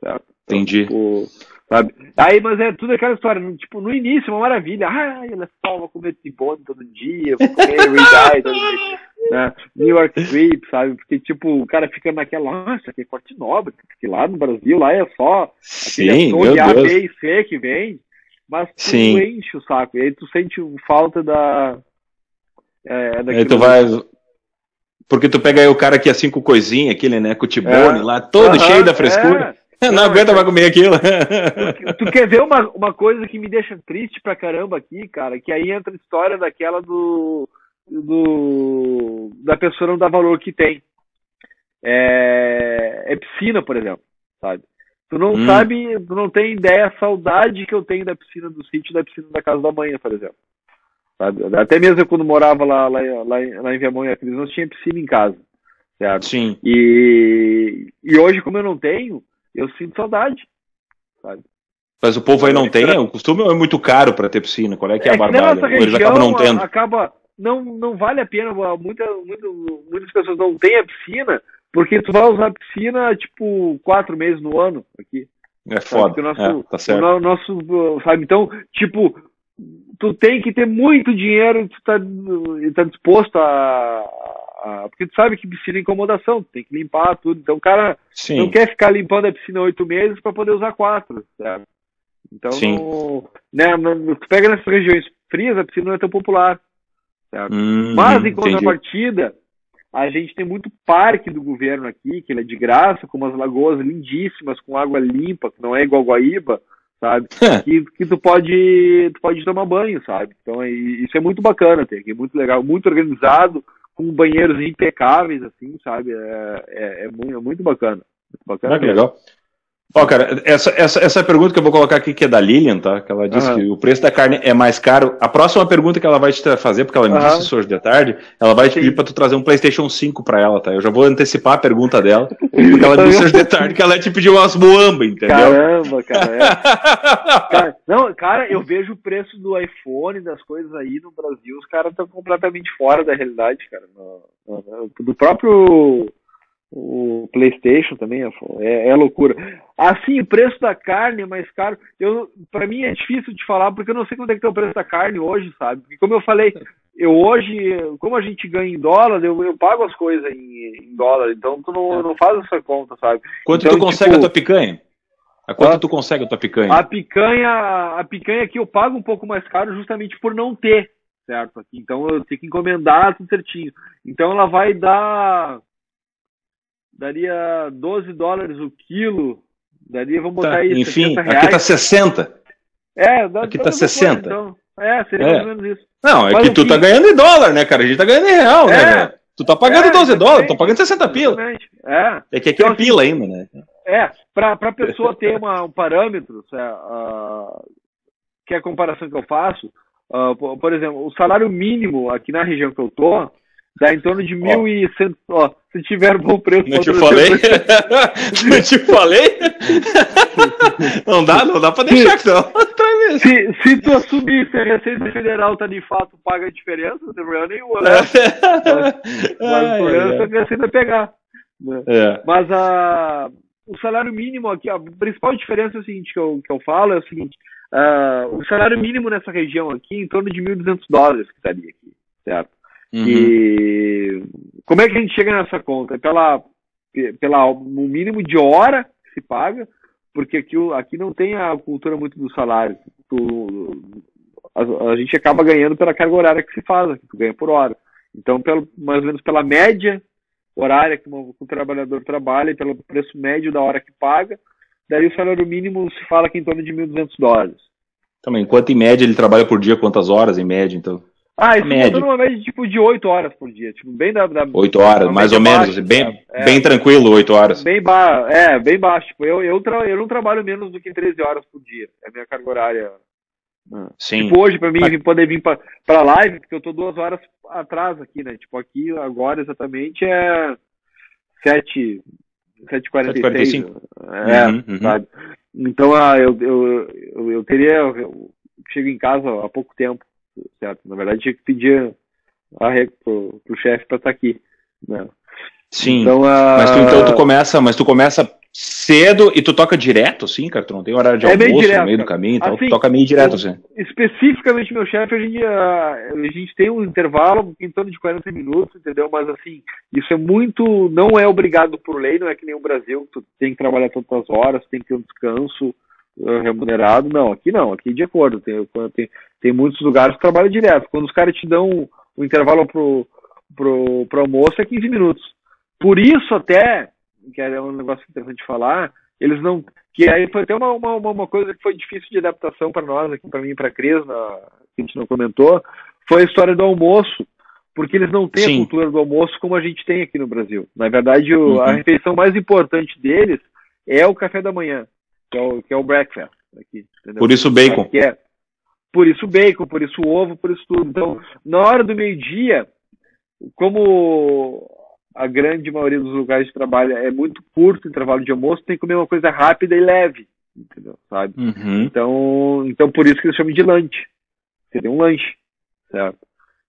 Certo? Entendi. Então, tipo, sabe? Aí, mas é tudo aquela história, tipo, no início, uma maravilha. Ah, ela só vou comer tibone todo dia, vou comer todo dia. Né? New York Strip, sabe? Porque, tipo, o cara fica naquela, nossa, que é corte nobre, porque lá no Brasil, lá é só Sim, meu A, Deus. B e C que vem, mas tu Sim. enche o saco, e aí tu sente falta da... É, aí tu vai... Porque tu pega aí o cara que é cinco coisinhas, aquele, né, com o tibone É. lá, todo Aham, cheio da frescura. é. Não, Não, aguenta é- mais comer aquilo. Tu quer ver uma, uma coisa que me deixa triste pra caramba aqui, cara? Que aí entra a história daquela do. do da pessoa não dar valor que tem. É, é piscina, por exemplo, sabe? Tu não Hum. sabe, tu não tem ideia a saudade que eu tenho da piscina do sítio da piscina da casa da manhã, por exemplo. Sabe? Até mesmo eu, quando morava lá, lá, lá, em- lá em Viamão e Acris, nós tinha piscina em casa. Certo? Sim. E, e hoje, como eu não tenho, eu sinto saudade. Sabe? Mas o povo aí não tem, o costume é muito caro pra ter piscina. Qual é que é a que na barbada? Ou Eles região acabam não tendo. acaba não não vale a pena muita, muita, muitas pessoas não têm a piscina porque tu vai usar a piscina tipo quatro meses no ano aqui É foda. O nosso, É, tá certo. o no- nosso sabe então tipo tu tem que ter muito dinheiro e tu tá, tá disposto a, a- porque tu sabe que piscina é incomodação tem que limpar tudo então o cara Sim. não quer ficar limpando a piscina oito meses para poder usar quatro certo? então não- né, não- tu pega nessas regiões frias a piscina não é tão popular? Hum, Mas, em contrapartida, a gente tem muito parque do governo aqui, que ele é de graça, com umas lagoas lindíssimas, com água limpa, que não é igual Guaíba, sabe? que, que tu pode tu pode tomar banho, sabe? Então é- isso é muito bacana ter aqui, muito legal, muito organizado, com banheiros impecáveis, assim, sabe? É, é, é muito, é muito bacana. Muito bacana Ah, que legal. Ó, cara, essa, essa, essa pergunta que eu vou colocar aqui, que é da Lilian, tá? Que ela disse Aham. que o preço da carne é mais caro. A próxima pergunta que ela vai te fazer, porque ela me Aham. disse isso hoje de tarde, ela vai te Sim. pedir pra tu trazer um PlayStation 5 pra ela, tá? Eu já vou antecipar a pergunta dela, porque ela disse hoje de tarde que ela ia te pedir umas muamba, entendeu? Caramba, cara. é. Cara, não, cara, eu vejo o preço do iPhone, das coisas aí no Brasil, os caras estão completamente fora da realidade, cara. No- no- no- do próprio o PlayStation também é, é, é loucura. Assim, o preço da carne é mais caro. Eu, para mim é difícil de falar porque eu não sei quanto é que tá o preço da carne hoje, sabe? Porque como eu falei, eu hoje, como a gente ganha em dólar, eu, eu pago as coisas em, em dólar, então tu não, não faz essa conta, sabe? Quanto Então, tu consegue tipo, a tua picanha? A quanto Ah. tu consegue a tua picanha? A picanha, a picanha aqui eu pago um pouco mais caro justamente por não ter, certo? Aqui, então eu tenho que encomendar tudo certinho. Então ela vai dar daria 12 dólares o quilo, daria, vamos botar Tá, aí, enfim, 60 aqui reais. tá 60. É, dá, aqui tá a mesma 60. Coisa, então. É, seria É. mais ou menos isso. Não, é Mas que tu que- tá ganhando em dólar, né, cara? A gente tá ganhando em real, né, É. velho? Tu tá pagando É, 12 dólares, tô pagando 60 pila. Exatamente. É. É que aqui Então, é pila ainda, né? É, para a pessoa ter uma, um parâmetro, é, ah, que é a comparação que eu faço, ah, por, por exemplo, o salário mínimo aqui na região que eu tô dá em torno de 1.100. Ó, se tiver bom preço, Não te falei? Não te falei? Não dá, não dá pra deixar que não. Se, se tu assumir que a Receita Federal tá de fato paga a diferença, não tem problema nenhum. Né? Mas o Ai, problema é que a Receita pegar. né? É. Mas a, o salário mínimo aqui, a principal diferença é o seguinte que eu, que eu falo é o seguinte, ah, o salário mínimo nessa região aqui é em torno de 1.200 dólares que estaria aqui, certo? Uhum. E como é que a gente chega nessa conta? É pela, pela no mínimo de hora que se paga, porque aqui, aqui não tem a cultura muito do salário. Tu- a, a gente acaba ganhando pela carga horária que se faz, aqui, tu ganha por hora. Então, pelo, mais ou menos pela média horária que, uma- que o trabalhador trabalha e pelo preço médio da hora que paga, daí o salário mínimo se fala que é em torno de 1.200 dólares. Também, quanto em média ele trabalha por dia, quantas horas em média, então? Ah, isso média. numa média tipo de 8 horas por dia, tipo, bem da. da 8 horas, mais ou menos, baixa, bem, é, bem tranquilo, 8 horas. Bem ba é, bem baixo. Tipo, eu, eu, tra eu não trabalho menos do que 13 horas por dia. É a minha carga horária. Sim. Tipo, hoje, pra mim, Mas... poder vir pra, pra live, porque eu tô duas horas atrás aqui, né? Tipo, aqui agora exatamente é 7, 7h46. É, uhum, uhum. sabe? Então, ah, eu, eu, eu, eu teria. Eu chego em casa há pouco tempo certo? Na verdade, tinha que pedir a pro, pro chefe para estar tá aqui, né? Sim. Então, a... Mas tu, então tu começa, mas tu começa cedo e tu toca direto, assim, cara? Tu não tem horário de é almoço direto, no meio do caminho, então assim, tu toca meio direto, assim. Especificamente meu chefe, a gente, a, a gente tem um intervalo em torno de 40 minutos, entendeu? Mas assim, isso é muito, não é obrigado por lei, não é que nem o Brasil, tu tem que trabalhar tantas horas, tem que ter um descanso, remunerado, não, aqui não, aqui de acordo, tem, tem, tem muitos lugares que trabalham direto, quando os caras te dão o intervalo pro, pro, pro almoço é 15 minutos, por isso até, que é um negócio interessante de falar, eles não, que aí foi até uma, uma, uma coisa que foi difícil de adaptação para nós, aqui para mim e para a Cris, na, que a gente não comentou, foi a história do almoço, porque eles não têm Sim. a cultura do almoço como a gente tem aqui no Brasil. Na verdade, o, uhum. a refeição mais importante deles é o café da manhã que é o, que é o breakfast. Aqui, por isso bacon. É, por isso bacon, por isso ovo, por isso tudo. Então, na hora do meio-dia, como a grande maioria dos lugares de trabalho é muito curto o intervalo de almoço, tem que comer uma coisa rápida e leve, entendeu? Sabe? Uhum. Então, então por isso que eles chamam de lanche. Seria um lanche, certo?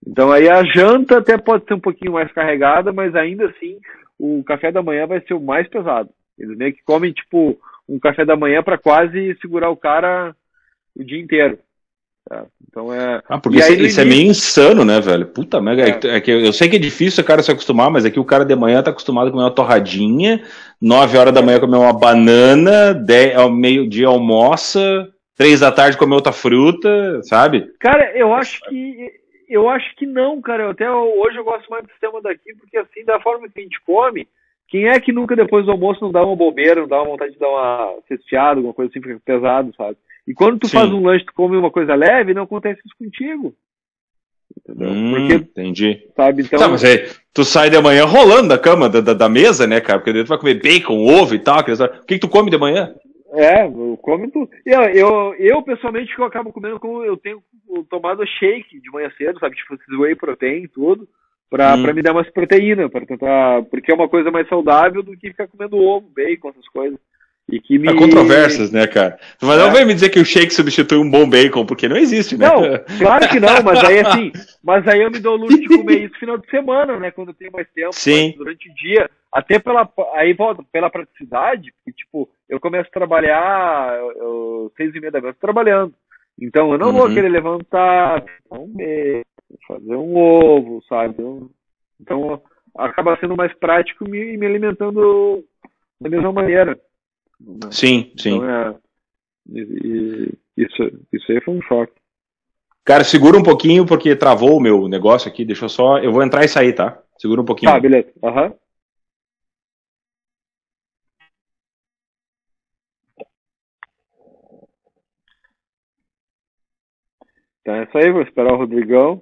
Então aí a janta até pode ser um pouquinho mais carregada, mas ainda assim o café da manhã vai ser o mais pesado. Eles meio que comem tipo um café da manhã para quase segurar o cara o dia inteiro. Tá? Então é. Ah, porque isso, isso é meio insano, né, velho? Puta merda. É. é. que eu sei que é difícil o cara se acostumar, mas é que o cara de manhã tá acostumado a comer uma torradinha, 9 horas da manhã comer uma banana, 10, ao meio-dia almoça, 3 da tarde comer outra fruta, sabe? Cara, eu acho que. Eu acho que não, cara. Eu até hoje eu gosto mais do sistema daqui, porque assim, da forma que a gente come, quem é que nunca depois do almoço não dá uma bobeira, não dá uma vontade de dar uma cesteada, alguma coisa assim, fica pesado, sabe? E quando tu Sim. faz um lanche, tu come uma coisa leve, não acontece isso contigo. Entendeu? Hum, Porque, entendi. Sabe, então... Tá, mas aí, tu sai de manhã rolando da cama, da, da, da mesa, né, cara? Porque tu vai comer bacon, ovo e tal. O que, que tu come de manhã? É, eu como tudo. Eu, eu, eu, pessoalmente, eu acabo comendo como eu tenho tomado shake de manhã cedo, sabe? Tipo, whey protein e tudo para hum. me dar mais proteína, para tentar, porque é uma coisa mais saudável do que ficar comendo ovo, bacon, essas coisas. E que me... Há controvérsias, né, cara? Mas é. não vem me dizer que o shake substitui um bom bacon, porque não existe, né? Não, claro que não, mas aí assim, mas aí eu me dou o luxo de comer isso final de semana, né? Quando eu tenho mais tempo, Sim. durante o dia. Até pela, aí volta, pela praticidade, porque, tipo, eu começo a trabalhar, eu, seis e meia da manhã trabalhando. Então eu não uhum. vou querer levantar, comer, fazer um ovo, sabe? Então acaba sendo mais prático me, me alimentando da mesma maneira. Sim, sim. Então, é, e, isso, isso aí foi um choque. Cara, segura um pouquinho porque travou o meu negócio aqui. Deixa eu só. Eu vou entrar e sair, tá? Segura um pouquinho. Tá, beleza. Aham. Uhum. Então é isso aí, vou esperar o Rodrigão.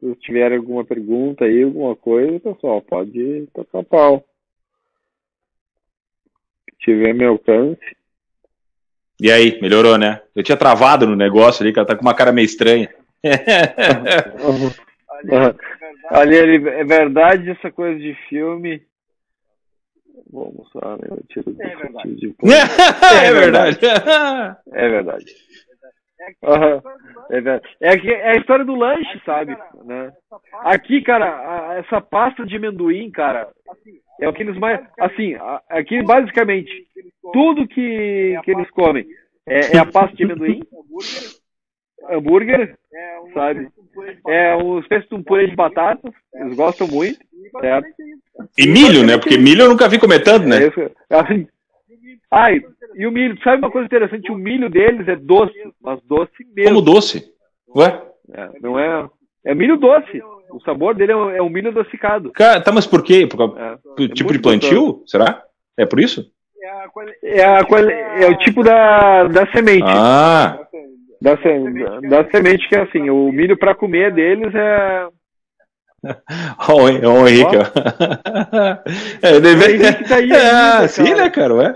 Se tiver alguma pergunta aí, alguma coisa, pessoal, pode tocar pau. Se tiver meu alcance. E aí, melhorou, né? Eu tinha travado no negócio ali, que ela tá com uma cara meio estranha. ali, ali, é verdade essa coisa de filme. Vou mostrar, né? Eu tiro é verdade. De... é verdade. É verdade. Uhum. É, é, é, a história do lanche, sabe? Né? Aqui, cara, a, essa pasta de amendoim, cara, é o que eles mais. Assim, aqui basicamente, tudo que, que eles comem é, é a pasta de amendoim, hambúrguer, sabe? É uma espécie de um purê de batatas, eles gostam muito, certo? E milho, né? Porque milho eu nunca vi comentando, né? É, assim, Ai, e o milho, sabe uma coisa interessante? O milho deles é doce, mas doce mesmo. Como doce? Ué? É, não é. É milho doce. O sabor dele é, é um milho adocicado. Cara, tá, mas por quê? Por, é, por é tipo de plantio? Gostoso. Será? É por isso? É, a, é, a, é o tipo da, da semente. Ah! Da, da semente que é assim, o milho para comer deles é. Olha o Henrique, ó. É, deve... o Henrique tá aí, é, sim, né, cara? Ué?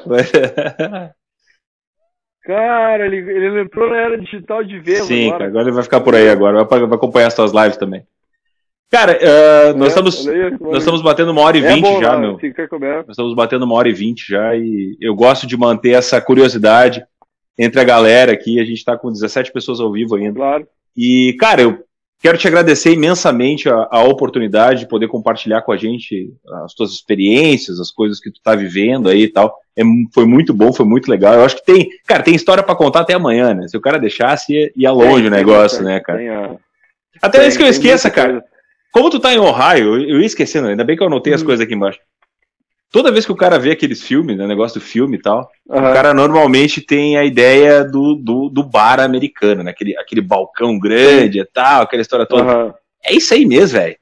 Cara, ele, ele entrou na era digital de vez. Sim, agora. Cara, agora ele vai ficar por aí agora, vai, vai acompanhar as suas lives também. Cara, uh, nós, é, estamos, nós estamos batendo uma hora e é vinte é já, lá, meu. Nós estamos batendo uma hora e vinte já e eu gosto de manter essa curiosidade entre a galera aqui. A gente está com 17 pessoas ao vivo ainda. Claro. E, cara, eu quero te agradecer imensamente a, a oportunidade de poder compartilhar com a gente as tuas experiências, as coisas que tu tá vivendo aí e tal. É, foi muito bom, foi muito legal. Eu acho que tem, cara, tem história para contar até amanhã, né? Se o cara deixasse, ia, ia longe tem, o negócio, tem, né, cara? Tem, uh, até antes que eu esqueça, cara. Como tu tá em Ohio, eu ia esquecendo, ainda bem que eu anotei hum. as coisas aqui embaixo. Toda vez que o cara vê aqueles filmes, né, negócio do filme e tal, uhum. o cara normalmente tem a ideia do, do, do bar americano, né? Aquele, aquele balcão grande e tal, aquela história toda. Uhum. É isso aí mesmo, velho.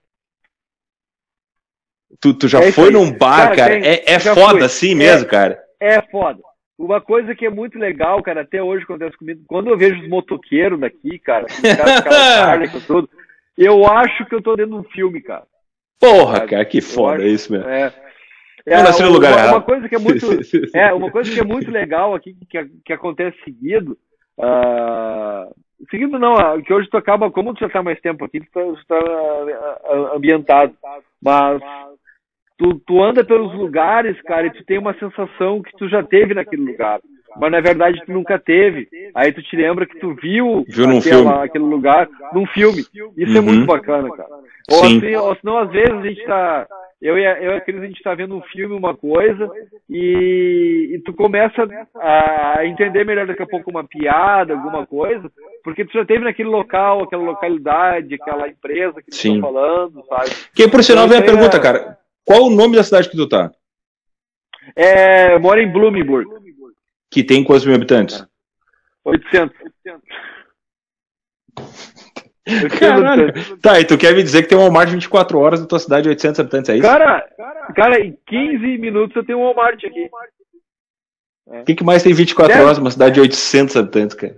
Tu, tu já é foi num bar, cara, cara tem, é, é foda fui. assim mesmo, é, cara. É foda. Uma coisa que é muito legal, cara, até hoje acontece comigo, quando eu vejo os motoqueiros daqui, cara, os caras, com tudo, eu acho que eu tô dentro de um filme, cara. Porra, cara, que foda, é isso mesmo. É, é, uma, lugar uma, coisa que é muito, é, uma coisa que é muito legal aqui, que, que acontece seguido, uh, seguido não, uh, que hoje tu acaba, como tu já tá mais tempo aqui, tu tá, tu tá uh, ambientado, mas tu, tu anda pelos lugares, cara, e tu tem uma sensação que tu já teve naquele lugar mas na verdade tu nunca teve. Aí tu te lembra que tu viu, viu aquela, aquele lugar num filme. Isso uhum. é muito bacana, cara. Ou Sim. assim, ou senão às vezes a gente tá. Eu e a, eu e a Cris, a gente tá vendo um filme, uma coisa, e, e tu começa a entender melhor daqui a pouco uma piada, alguma coisa, porque tu já teve naquele local, aquela localidade, aquela empresa que tu tá falando, sabe? Que por sinal então, vem a pergunta, é... cara. Qual o nome da cidade que tu tá? É, eu moro em Bloomingburg. Que tem quantos mil habitantes? 800. Caralho. Tá, e tu quer me dizer que tem um Walmart 24 horas na tua cidade de 800 habitantes, é isso? Cara, cara, em 15 minutos eu tenho um Walmart aqui. O que, que mais tem 24 10... horas numa cidade de 800 habitantes, cara?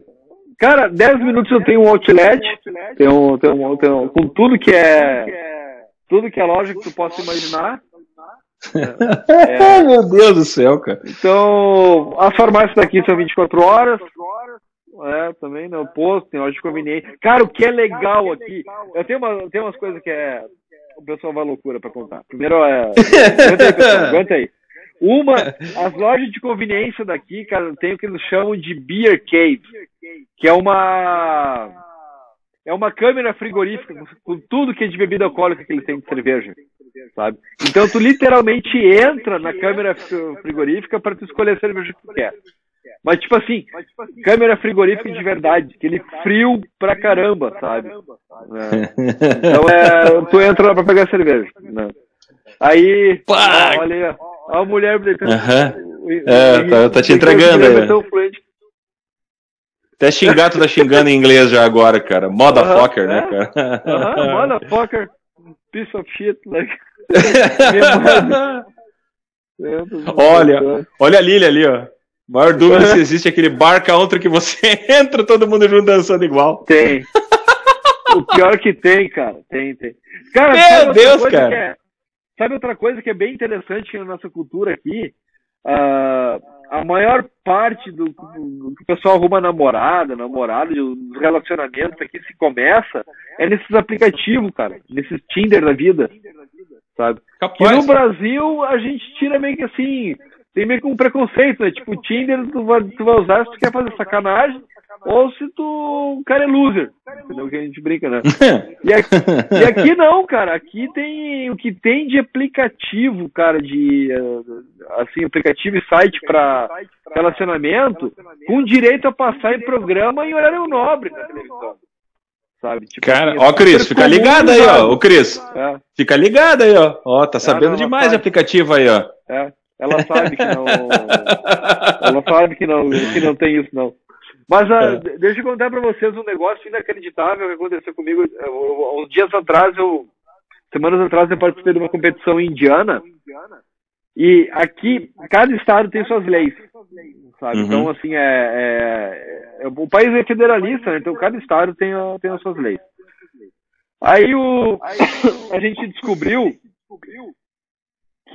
Cara, 10 minutos eu tenho um outlet, tenho, tenho, tenho, com tudo que é tudo que é loja que tu possa imaginar. É, Meu Deus do céu, cara. Então, as farmácias daqui são 24 horas. É, também, né? O posto, tem loja de conveniência. Cara, o que é legal aqui. Eu tenho, uma, tenho umas coisas que é. O pessoal vai loucura pra contar. Primeiro é. Aguenta aí, pessoal, aguenta aí. Uma, as lojas de conveniência daqui, cara, tem o que eles chamam de Beer Cave, que é uma é uma câmera frigorífica com, tudo que é de bebida alcoólica que eles têm de cerveja, sabe? Então tu literalmente entra na câmera frigorífica para tu escolher a cerveja que tu quer. Mas tipo assim, câmera frigorífica de verdade, aquele frio pra caramba, sabe? É. Então é, tu entra lá pra pegar cerveja. Né? Aí, ó, olha aí, ó, a mulher deitando. Uhum. É, tá, tá te entregando aí. Até xingar, tu tá xingando em inglês já agora, cara. Motherfucker, uh -huh, né, cara? Uh -huh, motherfucker, piece of shit, like. olha, olha a Lilia ali, ó. Maior dúvida se existe aquele bar country que você entra todo mundo junto dançando igual. Tem. o pior que tem, cara. Tem, tem. Cara, Meu Deus, cara. É, sabe outra coisa que é bem interessante na nossa cultura aqui? Uh, a maior parte do, do, que o pessoal arruma namorada, namorado, dos relacionamentos aqui se começa é nesses aplicativos, cara, nesses Tinder da vida, sabe? Capaz, que no Brasil a gente tira meio que assim, tem meio que um preconceito, né? Tipo, o Tinder tu vai, tu vai usar se tu quer fazer sacanagem, ou se tu o cara é loser. Entendeu? Que a gente brinca, né? e, aqui, e aqui não, cara. Aqui tem o que tem de aplicativo, cara, de eh, assim, aplicativo e site para relacionamento, com direito a passar em programa em horário nobre na televisão. Sabe? Tipo, cara, assim, ó, Cris, fica ligado aí, ó. O Cris. É. Fica ligado aí, ó. Ó, tá sabendo demais o aplicativo aí, ó. É. Ela sabe que não. ela sabe que não, que não tem isso, não. Mas uh, é. deixa eu contar para vocês um negócio inacreditável que aconteceu comigo. uns dias atrás, eu, semanas atrás, eu participei de uma competição indiana. E aqui, cada estado tem suas leis, sabe? Uhum. Então, assim, é, é, é, o país é federalista, né? então cada estado tem, tem as suas leis. Aí o, a gente descobriu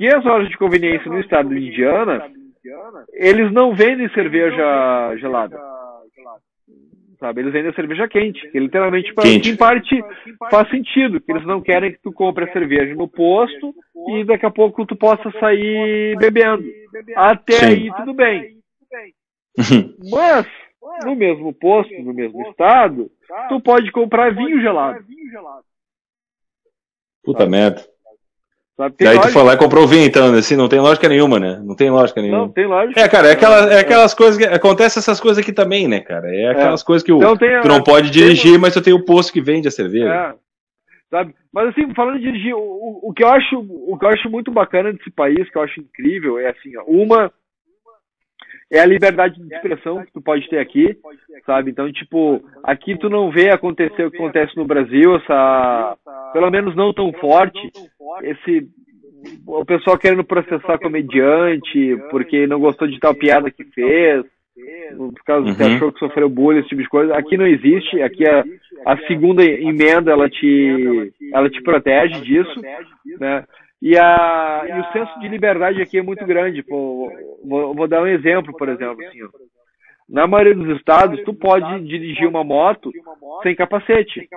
que as lojas de conveniência no estado de Indiana, eles não vendem cerveja gelada. Sabe? Eles vendem cerveja quente, que literalmente quente. em parte faz sentido, que eles não querem que tu compre a cerveja no posto e daqui a pouco tu possa sair bebendo. Até Sim. aí tudo bem. Mas no mesmo posto, no mesmo estado, tu pode comprar vinho gelado. Puta merda. Sabe? Daí lógica. tu foi lá e comprou vinho, então, assim, não tem lógica nenhuma, né? Não tem lógica nenhuma. Não, tem lógica. É, cara, é, aquela, é aquelas coisas que. Acontece essas coisas aqui também, né, cara? É aquelas é. coisas que o, então, tem, tu não pode dirigir, mas tu tem o posto que vende a cerveja. É. Sabe? Mas assim, falando de dirigir, o, o, que eu acho, o que eu acho muito bacana desse país, que eu acho incrível, é assim, ó, uma é a liberdade de expressão que tu pode ter aqui, sabe? Então, tipo, aqui tu não vê acontecer o que acontece no Brasil, essa, pelo menos não tão forte, esse, o pessoal querendo processar comediante porque não gostou de tal piada que fez, por causa uhum. que achou que sofreu bullying, esse tipo de coisa. Aqui não existe, aqui a, a segunda emenda, ela te, ela te protege disso, né? E, a, e o senso de liberdade aqui é muito grande. Pô, vou, vou dar um exemplo, por exemplo. Assim, ó. Na maioria dos estados, tu pode dirigir uma moto sem capacete.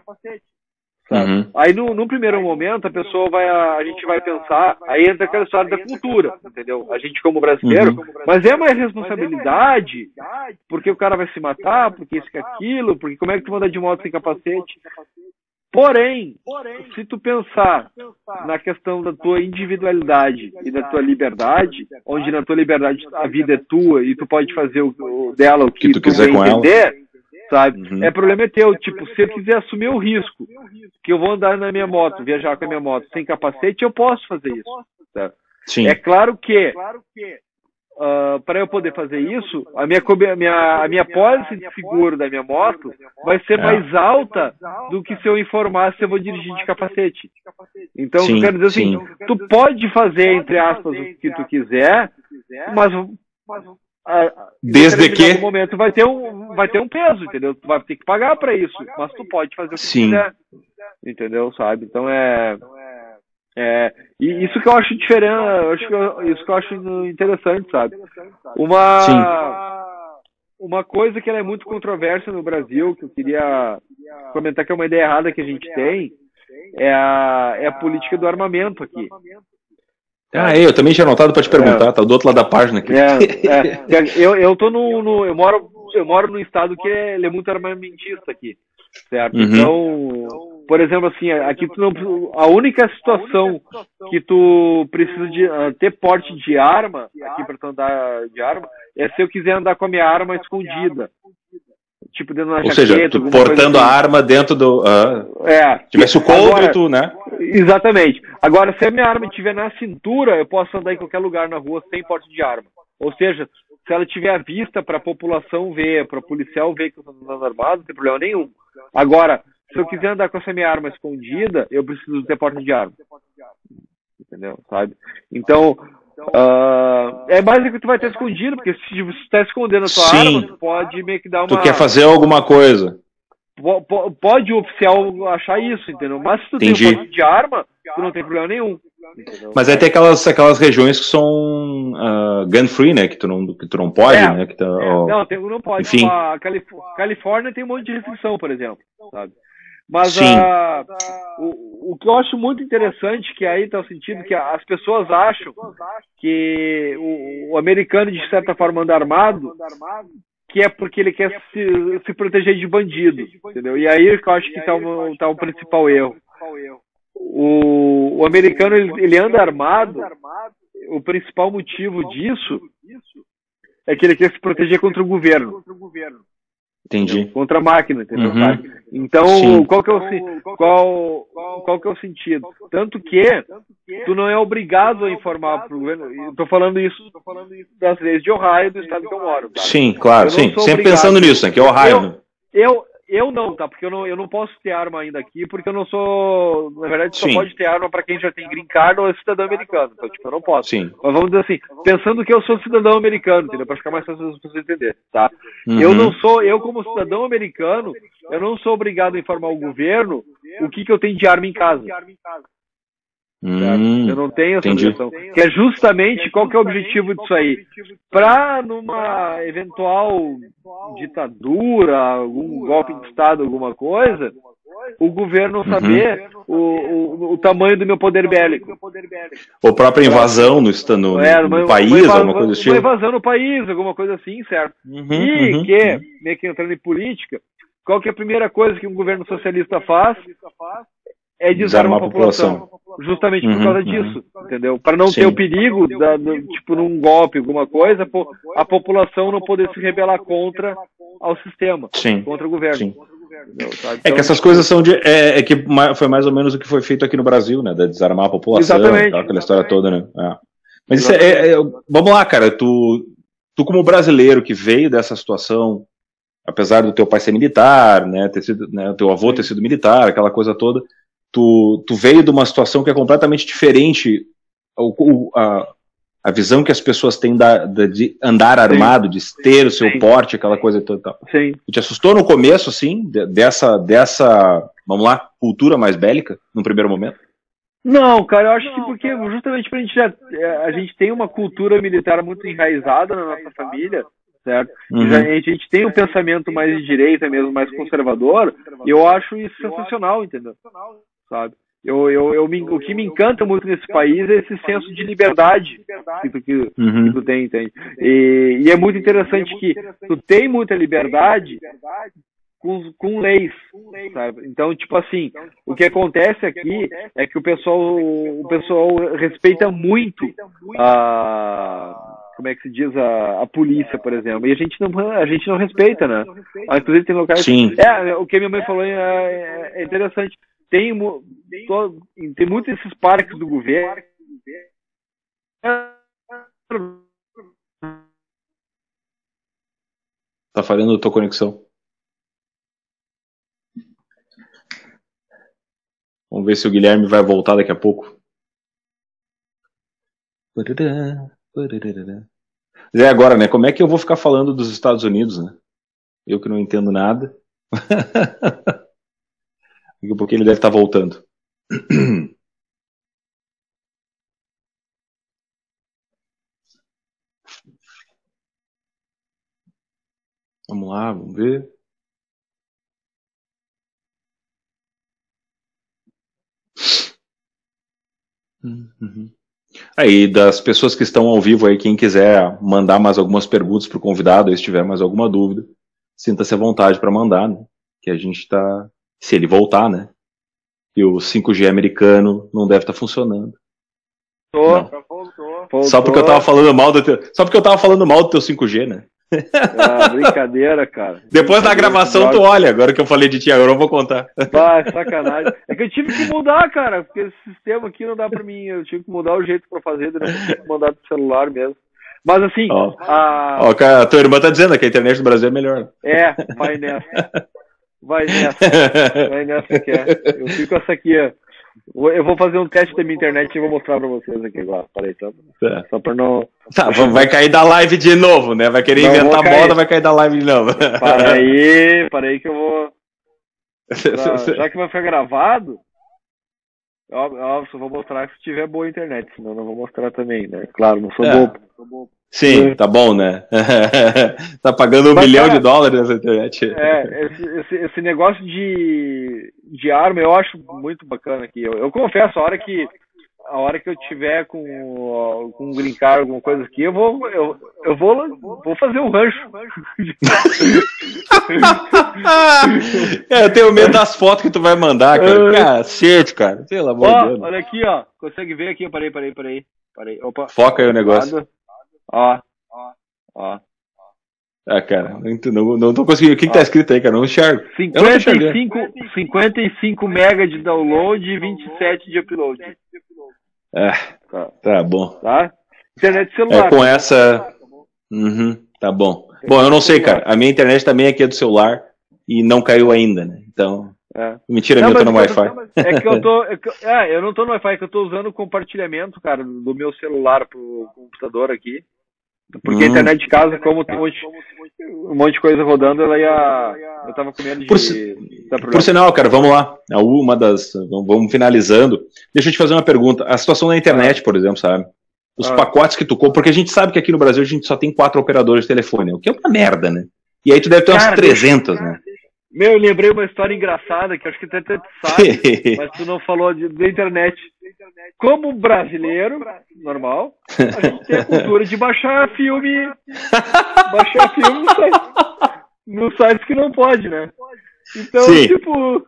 Uhum. Aí no, no, primeiro momento a pessoa vai, a, gente vai pensar, aí entra aquela história da cultura, entendeu? A gente como brasileiro, uhum. mas é uma responsabilidade, porque o cara vai se matar, porque isso que aquilo, porque como é que tu anda de moto sem capacete? Porém, Porém, se tu pensar, pensar na questão da tua individualidade e da tua liberdade, onde na tua liberdade a vida é tua e tu pode fazer o, o dela o que, que tu, tu quiser entender, sabe? Uhum. É problema é teu. Tipo, se eu quiser assumir o risco que eu vou andar na minha moto, viajar com a minha moto sem capacete, eu posso fazer isso. Sim. É claro que uh, para eu poder fazer isso, a minha, a minha, a minha pólice de seguro da minha moto vai ser é. mais alta do que se eu informar se eu vou dirigir de capacete. Então, sim, eu quero dizer assim, sim. tu pode fazer, entre aspas, o que tu quiser, mas Desde que. momento vai ter um vai ter um peso, entendeu? Tu vai ter que pagar para isso, mas tu pode fazer o que Sim. quiser, entendeu? Sabe? Então é é, e isso que eu acho diferente, acho que isso que eu acho interessante, sabe? Uma, Sim. uma coisa que é muito controversa no Brasil, que eu queria comentar que é uma ideia errada que a gente tem, é a, é a política do armamento aqui. Ah, eu também tinha anotado para te perguntar, é. tá do outro lado da página aqui. É, é. Eu, eu tô no, no, eu moro eu moro num estado que é, é muito armamentista aqui, certo? Uhum. Então por exemplo, assim, aqui tu não, a única situação que tu precisa de uh, ter porte de arma, aqui para tu andar de arma, é se eu quiser andar com a minha arma escondida. Tipo, dentro da Ou jaqueta, seja, tu portando assim. a arma dentro do. Uh, é. Tivesse o coldre, tu, né? Exatamente. Agora, se a minha arma estiver na cintura, eu posso andar em qualquer lugar na rua sem porte de arma. Ou seja, se ela tiver à vista para a população ver, para o policial ver que eu estou andando armado, não tem problema nenhum. Agora, se eu quiser andar com essa minha arma escondida, eu preciso ter porta de arma. Entendeu? Sabe? Então, uh, é mais do que tu vai ter escondido, porque se você está escondendo a tua Sim. arma, tu pode meio que dar uma. Tu quer fazer alguma coisa. Pode o oficial achar isso, entendeu? Mas se tu Entendi. tem um de arma, tu não tem problema nenhum. Entendeu? Mas aí tem aquelas, aquelas regiões que são uh, gun free, né? Que tu não, que tu não pode, é, né? Que tá, é, Não, tem, não pode. Enfim. A Califórnia tem um monte de restrição, por exemplo. Sabe? Mas a, o, o que eu acho muito interessante, que aí está o sentido que as pessoas acham que o, o americano, de certa forma, anda armado, que é porque ele quer se, se proteger de bandido, entendeu? E aí eu acho que está o, tá o principal erro. O, o americano, ele, ele anda armado, o principal motivo disso é que ele quer se proteger contra o governo. Entendi. Contra a máquina, entendeu? Uhum. Então, Sim. qual que, é o, qual, qual que é o sentido? Tanto que tu não é obrigado a informar para o governo. Estou falando isso das leis de Ohio, do estado que eu moro. Tá? Sim, claro, sim. Sempre obrigado. pensando nisso, né? Que é Ohio. Eu, eu, eu não, tá? Porque eu não, eu não posso ter arma ainda aqui, porque eu não sou. Na verdade, só Sim. pode ter arma para quem já tem green card ou é cidadão americano. Então, tipo, eu não posso. Sim. Mas vamos dizer assim, pensando que eu sou cidadão americano, entendeu? Pra ficar mais fácil as pessoas entenderem, tá? Uhum. Eu não sou, eu como cidadão americano, eu não sou obrigado a informar o governo o que, que eu tenho de arma em casa. Hum, Eu não tenho essa entendi. obrigação. Que é justamente qual que é o objetivo disso aí? Para numa eventual ditadura, algum golpe de Estado, alguma coisa, o governo Uhum. saber o, o, o tamanho do meu poder bélico. Ou própria invasão no, no, É, no uma- país, invasão- alguma coisa do Uma invasão no país, alguma coisa assim, certo? Uhum, E uhum, que, uhum. meio que entrando em política, qual que é a primeira coisa que um governo socialista faz? É desarmar a população. Justamente por Uhum, causa uhum. disso, entendeu? Para não Sim. ter o perigo, da, do- tipo, num golpe, alguma coisa, a população não poder se rebelar contra ao sistema, Sim. contra o governo. Sim. entendeu? É que Então, essas coisas são de. É, é que foi mais ou menos o que foi feito aqui no Brasil, né? De desarmar a população, Exatamente. tal, aquela história toda, né? É. Mas isso é, é- é- Vamos lá, cara. Tu, tu, como brasileiro que veio dessa situação, apesar do teu pai ser militar, né? Ter sido, né teu avô ter sido militar, aquela coisa toda, tu, tu veio de uma situação que é completamente diferente. O, o- a, a visão que as pessoas têm da, da- de andar armado, de ter o seu Sim. porte, aquela coisa e tal. Sim. Tu te assustou no começo, assim, de- dessa, dessa, vamos lá, cultura mais bélica, no primeiro momento? Não, cara, eu acho que porque justamente pra gente já. é, A gente tem uma cultura militar muito enraizada na nossa família, certo? Uhum. já- a gente tem um pensamento mais de direita mesmo, mais conservador, e eu acho isso sensacional, entendeu? Sabe? Eu, eu, eu me- o que me encanta muito nesse país é esse senso de liberdade que tu, que, que Uhum. tu tem, entende? E, e é muito interessante que tu tem muita liberdade com, com leis, sabe? Então, tipo assim, o que acontece aqui é que o pessoal, o pessoal respeita muito a como é que se diz a, a polícia, por exemplo. E a gente não a gente não respeita, né? Ah, Inclusive tem locais. Sim. É, o que minha mãe falou é, é- é interessante. Tem to- tem muitos esses parques do governo. Tá falhando a tua conexão. Vamos ver se o Guilherme vai voltar daqui a pouco. Mas é agora, né? Como é que eu vou ficar falando dos Estados Unidos, né? Eu que não entendo nada. Daqui a pouco ele deve estar voltando. Vamos lá, vamos ver. Uhum. Aí, das pessoas que estão ao vivo aí, quem quiser mandar mais algumas perguntas para o convidado, se tiver mais alguma dúvida, sinta-se à vontade para mandar, né? Que a gente está, se ele voltar, né? E o 5G americano não deve estar funcionando. Voltou, Só porque eu tava falando mal do teu, só porque eu tava falando mal do teu 5G, né? Ah, brincadeira, cara. Depois da gravação tu olha, agora que eu falei de ti, agora eu vou contar. Ah, sacanagem. É que eu tive que mudar, cara, porque esse sistema aqui não dá pra mim. Eu tive que mudar o jeito pra fazer, né? Eu tive que mandar pro celular mesmo. Mas assim, Ó. a... Ó, cara, a tua irmã tá dizendo que a internet do Brasil é melhor. é, vai nessa. Vai nessa. Vai nessa que é. Eu fico essa aqui, ó. Eu vou fazer um teste da minha internet e vou mostrar pra vocês aqui agora. Peraí, só, Tá. só pra não. Tá, vai cair da live de novo, né? Vai querer Não, inventar moda, vai cair da live de novo. Para aí, para aí que eu vou. já que vai ficar gravado, óbvio, só vou mostrar se tiver boa internet, senão não vou mostrar também, né? Claro, não sou É. bobo. Sim, tá bom, né? tá pagando um Mas, milhão cara, de dólares nessa internet. É, esse, esse, esse negócio de, de arma eu acho muito bacana aqui. Eu, eu confesso, a hora que a hora que eu tiver com, com um green card, alguma coisa aqui, eu vou eu, eu vou, vou fazer um rancho. É, eu tenho medo das fotos que tu vai mandar, cara. É. Cacete, cara. Pelo amor de Deus. olha aqui, ó. Consegue ver aqui? Parei, parei, parei. Parei. Opa. Foca aí o negócio. Ó. Ó. Ah, cara, não, não, tô conseguindo. O que, que tá escrito aí, cara? Não enxergo. Eu não tô enxergando. 55, 55 mega de download e 27 de upload. É, Tá. tá bom. tá? Internet celular. É com essa. Uhum, tá bom. Bom, eu não sei, cara. A minha internet também aqui é do celular. e não caiu ainda, né? Então. É. Mentira, não, eu tô no Wi-Fi. É que eu tô. É, que, é, eu não tô no Wi-Fi, é que eu tô usando o compartilhamento, cara, do meu celular pro computador aqui. Porque hum. a internet de casa, como tem um monte, um monte de coisa rodando, ela ia. Eu tava com medo de. Por, si, por sinal, cara, vamos lá. Uma das. Vamos finalizando. Deixa eu te fazer uma pergunta. A situação da internet, por exemplo, sabe? Os ah. pacotes que tu compra, porque a gente sabe que aqui no Brasil a gente só tem quatro operadores de telefone, o que é uma merda, né? E aí tu deve ter umas 300, né? Meu, eu lembrei uma história engraçada que acho que até tu sabe, mas tu não falou de, da internet. Como brasileiro, normal, a gente tem a cultura de baixar filme. baixar filme no site, no sites que não pode, né? Então, Sim. tipo,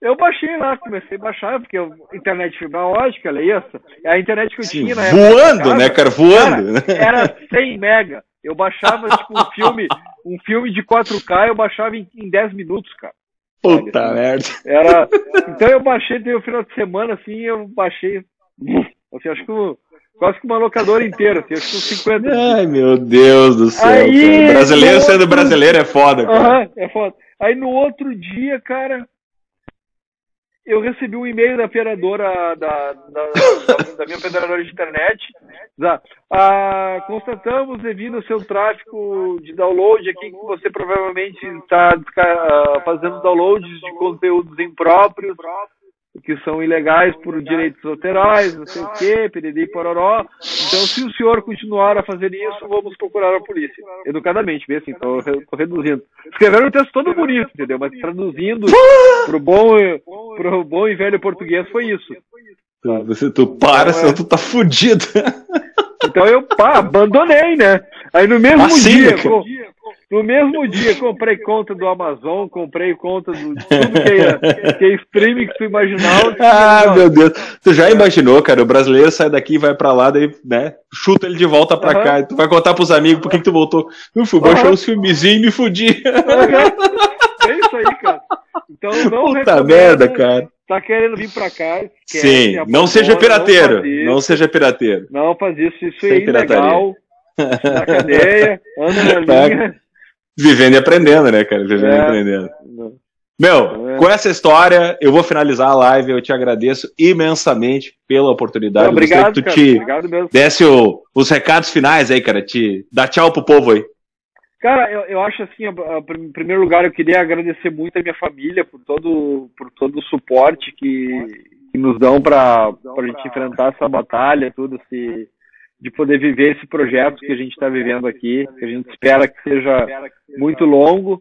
eu baixei lá, comecei a baixar, porque a internet fibra ótica, ela é isso. A internet que eu Sim, tinha na. Voando, casa, né, cara? Voando. Cara, era 100 mega. Eu baixava, tipo, um filme, um filme de 4K, eu baixava em, em 10 minutos, cara. Puta assim, merda. Era... Então eu baixei, teve o final de semana, assim, eu baixei. Assim, acho que quase que uma locadora inteira, assim, acho que uns 50. Ai, meu Deus do céu. Aí, brasileiro sendo outro... brasileiro é foda, cara. Uhum, é foda. Aí no outro dia, cara, eu recebi um e-mail da operadora da, da, da, minha operadora de internet. Da, ah, constatamos devido ao seu tráfego de download aqui que você provavelmente está ah, fazendo downloads de conteúdos impróprios que são ilegais por direitos autorais, não sei o quê, periri pororó. Então, se o senhor continuar a fazer isso, vamos procurar a polícia. Educadamente, bem assim, tô, tô reduzindo. Escreveram um texto todo bonito, entendeu? Mas traduzindo pro bom, pro bom e velho português foi isso. Tu, você, tu para, então, senão é... tu tá fudido. Então eu pá, abandonei, né? Aí no mesmo assim, dia, no mesmo dia, comprei conta do Amazon, comprei conta do tudo que é, que é streaming que tu imaginava. Ah, meu Deus. Tu já imaginou, cara? O brasileiro sai daqui vai pra lá, daí, né? Chuta ele de volta pra uhum. cá. E tu vai contar pros amigos por que, que tu voltou. Eu fui baixar uhum. uns filmezinhos e me fudi. Uhum. É isso aí, cara. Então não Puta merda, cara. Tá querendo vir pra cá. Sim, não seja pirateiro. Não, não, seja pirateiro. Não faz isso, isso Sem é ilegal. Na cadeia, anda na tá. Vivendo e aprendendo, né, cara? Vivendo é. e aprendendo. Meu, é. com essa história, eu vou finalizar a live. Eu te agradeço imensamente pela oportunidade. Não, obrigado, que tu cara, te obrigado mesmo. desse o, os recados finais aí, cara. Te dá tchau pro povo aí. Cara, eu, eu acho assim, em primeiro lugar, eu queria agradecer muito a minha família por todo, por todo o suporte que, que nos dão para a gente enfrentar essa batalha, tudo, esse, de poder viver esse projeto que a gente está vivendo aqui, que a gente espera que seja muito longo,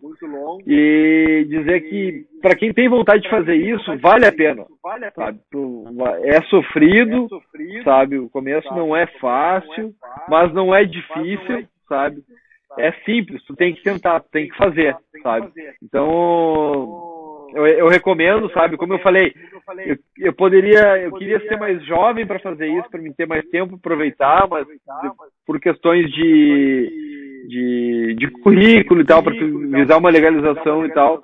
e dizer que para quem tem vontade de fazer isso, vale a pena, sabe? É sofrido, sabe? O começo não é fácil, mas não é difícil, sabe? É simples, tu tem que tentar, tem que fazer, sabe? Então eu, eu recomendo, sabe? Como eu falei, eu, eu poderia, eu queria ser mais jovem para fazer isso, para me ter mais tempo, aproveitar, mas por questões de, de, de currículo e tal, para visar uma legalização e tal,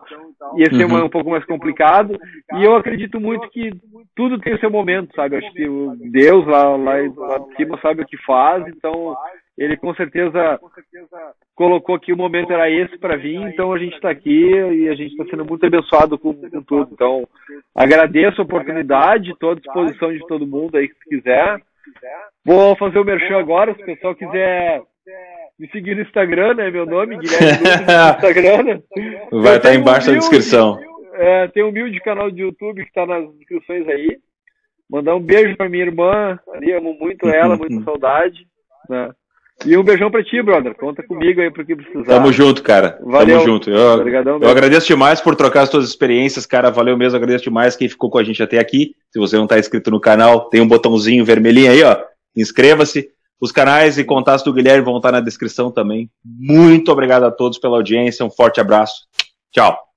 ia ser uhum. um pouco mais complicado. E eu acredito muito que tudo tem o seu momento, sabe? Acho que Deus lá, lá, lá de cima sabe o que faz, então ele com certeza colocou que o momento era esse para vir, então a gente está aqui e a gente está sendo muito abençoado com, com, tudo. Então, agradeço a oportunidade, estou à disposição de todo mundo aí que quiser. Vou fazer o merchan agora, se o pessoal quiser me seguir no Instagram, né? Meu nome, Guilherme no Instagram. Né? Vai estar tá embaixo da descrição. É, tem um humilde canal de YouTube que está nas descrições aí. Mandar um beijo para minha irmã, ali, amo muito ela, muita saudade. Né? E um beijão pra ti, brother. Conta comigo aí pro que precisar. Tamo junto, cara. Valeu. Tamo junto. Eu, Obrigadão, eu agradeço demais por trocar as tuas experiências, cara. Valeu mesmo, agradeço demais quem ficou com a gente até aqui. Se você não tá inscrito no canal, tem um botãozinho vermelhinho aí, ó. Inscreva-se. Os canais e contatos do Guilherme vão estar na descrição também. Muito obrigado a todos pela audiência. Um forte abraço. Tchau.